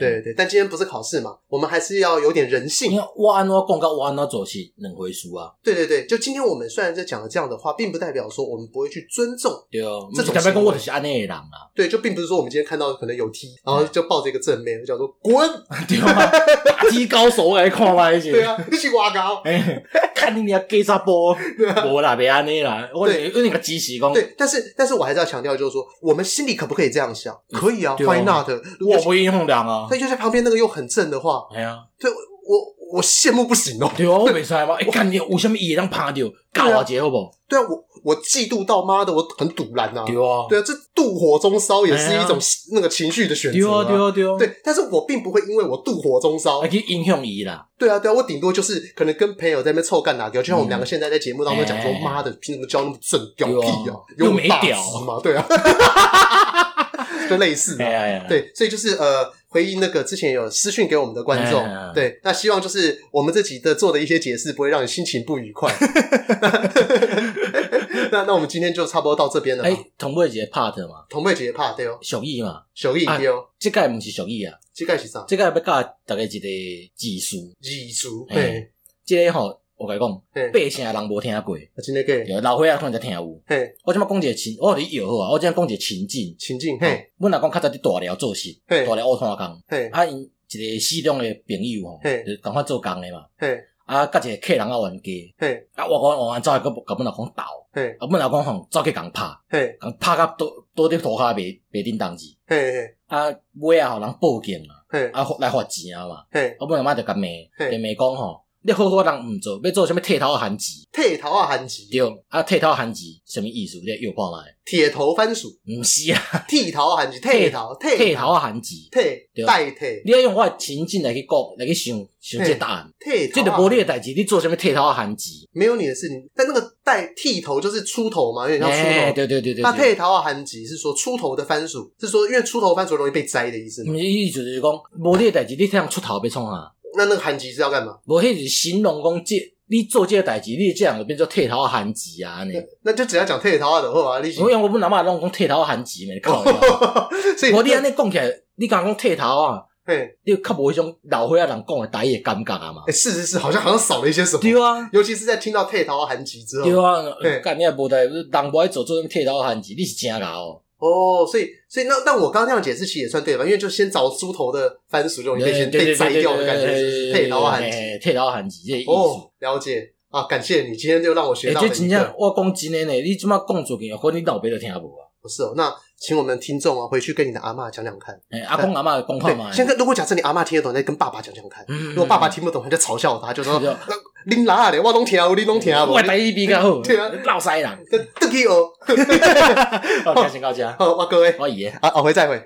A: 对对。但今天不是考试嘛，我们还是要有点人性。
B: 我按我讲，我按我做是能回书啊。
A: 对对对，就今天我们虽然在讲了这样的话，并不代表说我们不会去尊重。
B: 对哦，这种代表跟我的是安内人啊。
A: 对，就并不是说我们今天看到可能有 T，然后后就抱着一个正面，就叫做滚，
B: 对啊，打击高手来看嘛，一些，
A: 对啊，你是外高，
B: 看你俩给啥波，无啦，别安尼啦，我有有那个机器讲，
A: 对，但是但是我还是要强调，就是说，我们心里可不可以这样想？可以啊，Why not？
B: 我不英雄两啊，
A: 但就在旁边那个又很正的话，
B: 哎呀，
A: 对我。我羡慕不行哦，
B: 对啊，我袂使嘛，哎，看你有什么伊会当拍掉，搞我姐好不？
A: 对啊，我我嫉妒到妈的，我很赌然呐，
B: 对啊，
A: 对啊，这妒火中烧也是一种那个情绪的选择，
B: 对啊，对啊，对啊，
A: 对，但是我并不会因为我妒火中烧，
B: 去影响伊啦，
A: 对啊，对啊，我顶多就是可能跟朋友在那边臭干哪个，就像我们两个现在在节目当中讲说，妈的，凭什么教那么正，屌屁啊，
B: 又没屌？
A: 嘛，对啊，就类似，对，所以就是呃。回应那个之前有私讯给我们的观众，对，那希望就是我们这集的做的一些解释不会让你心情不愉快。那那我们今天就差不多到这边了。哎，
B: 同辈节 part 嘛，
A: 同辈节 part 对哦，
B: 俗语嘛，
A: 俗语对哦。
B: 这个不是俗语啊，
A: 这个是啥？
B: 这个要教大家一个技术，
A: 技术。
B: 对，这个吼。我甲你讲，八成人无听过，
A: 真的假？
B: 老岁仔可能才听有。嘿，我即马讲一个情，我伫摇好啊。我即马讲一个情境，
A: 情境。嘿，
B: 阮若讲较早伫大寮做事，大寮乌炭工。嘿，啊，因一个四中的朋友吼，就赶快做工的嘛。嘿，啊，甲一个客人啊冤家。嘿，啊，我讲我走去甲甲阮老公斗。嘿，啊，阮老公吼走去共拍。嘿，共拍甲倒倒伫涂骹袂袂叮当子。嘿嘿，啊，尾啊，互人报警啊。嘿，啊，来罚钱啊嘛。嘿，啊，阮阿妈就甲骂，就骂讲吼。你好好人毋做，要做啥物剃头韩籍？
A: 剃头啊韩籍？
B: 对，啊剃头韩籍啥物意思？你又看觅？
A: 铁头番薯？毋是啊，剃头韩籍，剃头，
B: 剃头啊韩籍，
A: 剃代替。
B: 你要用我的情境来去讲，来去想想这答案。
A: 剃头，
B: 这就无你的代志，你做啥物剃头啊韩籍？
A: 没有你的事情。但那个代剃头就是出头嘛，有点像出头。
B: 对对对对。
A: 那剃头啊韩籍是说出头的番薯，是说因为出头番薯容易被摘的意思。
B: 你意思就是讲，无你的代志，你这样出头被创啊？
A: 那那个韩籍是要干嘛？
B: 我迄是形容讲这你做这个代志，你这样就变做剃头啊韩籍啊，你
A: 那就只要讲剃头啊就好啊。你
B: 我用我不拿嘛拢讲剃头啊韩籍嘛，靠！所以我你安尼讲起来，你刚刚讲剃头啊，嘿，你较无迄种老岁仔人讲的台语尴尬啊嘛。哎，是是是，好像好像少了一些什么。对啊，尤其是在听到剃头啊韩籍之后。对啊，干你也无代，人不爱做做剃头啊韩籍，你是真老。哦，所以所以那那我刚刚那样解释其实也算对吧？因为就先找猪头的番薯，这种被先被摘掉的感觉，剃头啊韩籍，剃头啊韩籍这意思。哦，了解啊，感谢你今天就让我学到了。就真正我讲真的呢，你即马讲出去，或你老辈都听无啊？不是哦，那请我们听众啊回去跟你的阿嬷讲讲看。哎，阿公阿嬷讲话嘛。现在如果假设你阿嬷听得懂，再跟爸爸讲讲看。如果爸爸听不懂，他就嘲笑他，就说。恁哪咧，我拢听，你拢听无？我台语比较好，老西人，得去学。好，先到这，好，我各位，我爷，啊，后回再会。